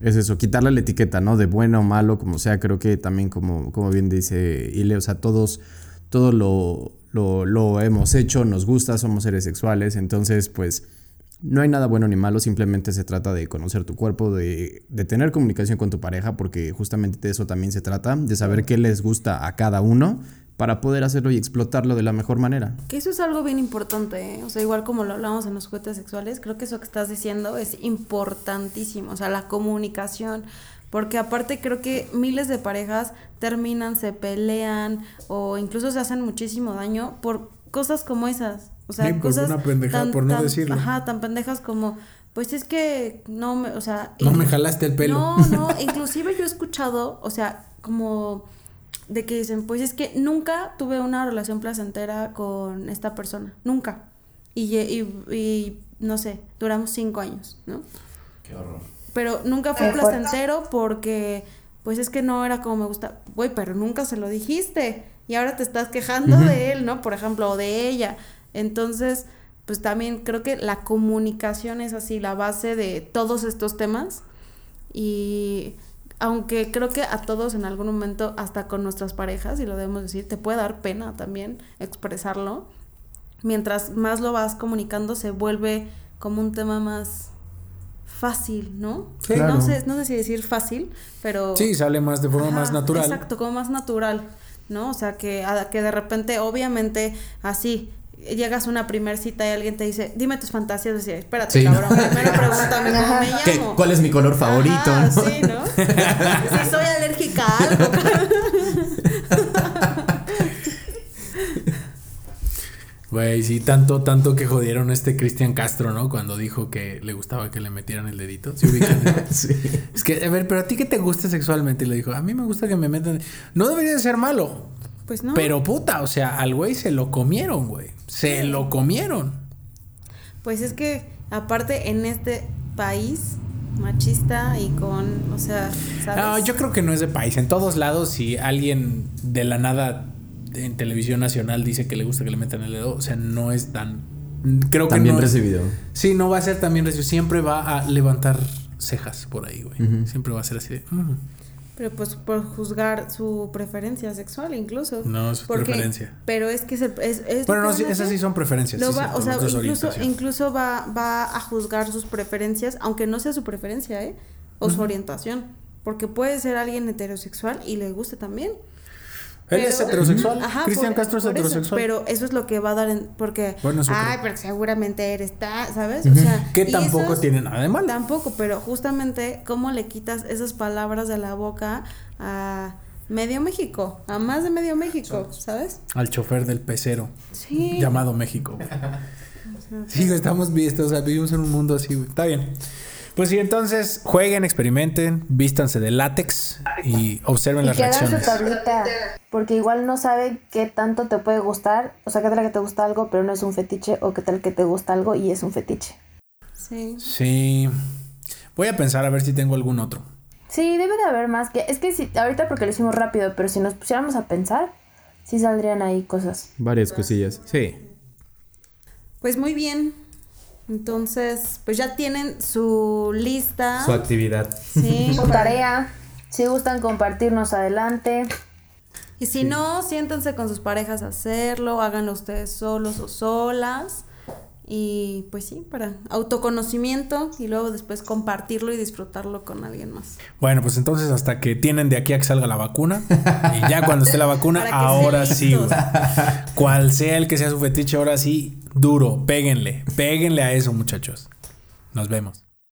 es eso, quitarle la etiqueta, ¿no? De bueno o malo, como sea, creo que también, como, como bien dice Ile, o sea, todos, todo lo, lo, lo hemos hecho, nos gusta, somos seres sexuales, entonces, pues, no hay nada bueno ni malo, simplemente se trata de conocer tu cuerpo, de, de tener comunicación con tu pareja, porque justamente de eso también se trata, de saber qué les gusta a cada uno para poder hacerlo y explotarlo de la mejor manera. Que eso es algo bien importante, ¿eh? O sea, igual como lo hablamos en los juguetes sexuales, creo que eso que estás diciendo es importantísimo, o sea, la comunicación. Porque aparte creo que miles de parejas terminan, se pelean o incluso se hacen muchísimo daño por cosas como esas. O sea, Sí, por cosas una pendejada, por no decirlo. Ajá, tan pendejas como, pues es que no me, o sea... No me jalaste el pelo. No, no, inclusive yo he escuchado, o sea, como de que dicen, pues es que nunca tuve una relación placentera con esta persona, nunca. Y, y, y, no sé, duramos cinco años, ¿no? Qué horror. Pero nunca fue Qué fuerte. placentero porque, pues es que no era como me gusta. Güey, pero nunca se lo dijiste. Y ahora te estás quejando de él, ¿no? Por ejemplo, o de ella. Entonces, pues también creo que la comunicación es así, la base de todos estos temas. Y aunque creo que a todos en algún momento, hasta con nuestras parejas, y lo debemos decir, te puede dar pena también expresarlo. Mientras más lo vas comunicando, se vuelve como un tema más fácil, ¿no? Sí. No sé, no sé si decir fácil, pero Sí, sale más de forma Ajá, más natural. Exacto, como más natural, ¿no? O sea, que, a- que de repente, obviamente, así, llegas a una primer cita y alguien te dice, dime tus fantasías, decía, espérate, Sí, ¿no? cabrón, primero pregúntame cómo me ¿Qué- llamo. ¿Cuál es mi color favorito? Ajá, no? sí, ¿no? si soy alérgica a algo. Güey, sí, tanto, tanto que jodieron a este Cristian Castro, ¿no? Cuando dijo que le gustaba que le metieran el dedito. ¿Se ubican? Sí. Es que, a ver, pero a ti qué te gusta sexualmente? Y le dijo, a mí me gusta que me metan. No debería de ser malo. Pues no. Pero puta, o sea, al güey se lo comieron, güey. Se lo comieron. Pues es que, aparte, en este país machista y con, o sea, ¿sabes? No, yo creo que no es de país. En todos lados, si alguien de la nada en televisión nacional dice que le gusta que le metan el dedo, o sea, no es tan. Creo que También no. recibido. Sí, no va a ser también recibido. Siempre va a levantar cejas por ahí, güey. Siempre va a ser así de. "Mm". Pero pues por juzgar su preferencia sexual incluso. No, su Porque- preferencia. Pero es que es, es, Bueno, no, esas sí son preferencias. Lo sí, va- o sea, incluso, incluso va, va a juzgar sus preferencias, aunque no sea su preferencia, ¿eh? O su orientación. Porque puede ser alguien heterosexual y le guste también. Él es heterosexual. Ajá, Cristian por- Castro es eso, heterosexual. pero eso es lo que va a dar en. Porque. Bueno, eso ay, pero seguramente eres ta, ¿sabes? O sea. que tampoco eso- tiene nada de malo. Tampoco, pero justamente, ¿cómo le quitas esas palabras de la boca a medio México? A más de medio México, ¿sabes? Al chofer del pecero. Sí. Llamado México. Sí, estamos vistos, o sea, vivimos en un mundo así, güey. Está bien. Pues sí, entonces jueguen, experimenten, vístanse de látex y observen Y las hagan su reacciones. tablita, porque igual no saben qué tanto te puede gustar, o sea, qué tal que te gusta algo pero no es un fetiche, o qué tal que te gusta algo y es un fetiche. Sí. Sí. Voy a pensar a ver si tengo algún otro. Sí, debe de haber más que, es que si, ahorita porque lo hicimos rápido, pero si nos pusiéramos a pensar, sí saldrían ahí cosas. Varias cosillas. Sí. Pues muy bien. Entonces, pues ya tienen su lista. Su actividad. Sí. Su tarea, si gustan compartirnos adelante. Y si no, siéntense con sus parejas a hacerlo, háganlo ustedes solos o solas. Y pues sí, para autoconocimiento y luego después compartirlo y disfrutarlo con alguien más. Bueno, pues entonces hasta que tienen de aquí a que salga la vacuna. Y ya cuando esté la vacuna, ahora sí. Cual sea el que sea su fetiche, ahora sí, duro. Péguenle. Péguenle a eso, muchachos. Nos vemos.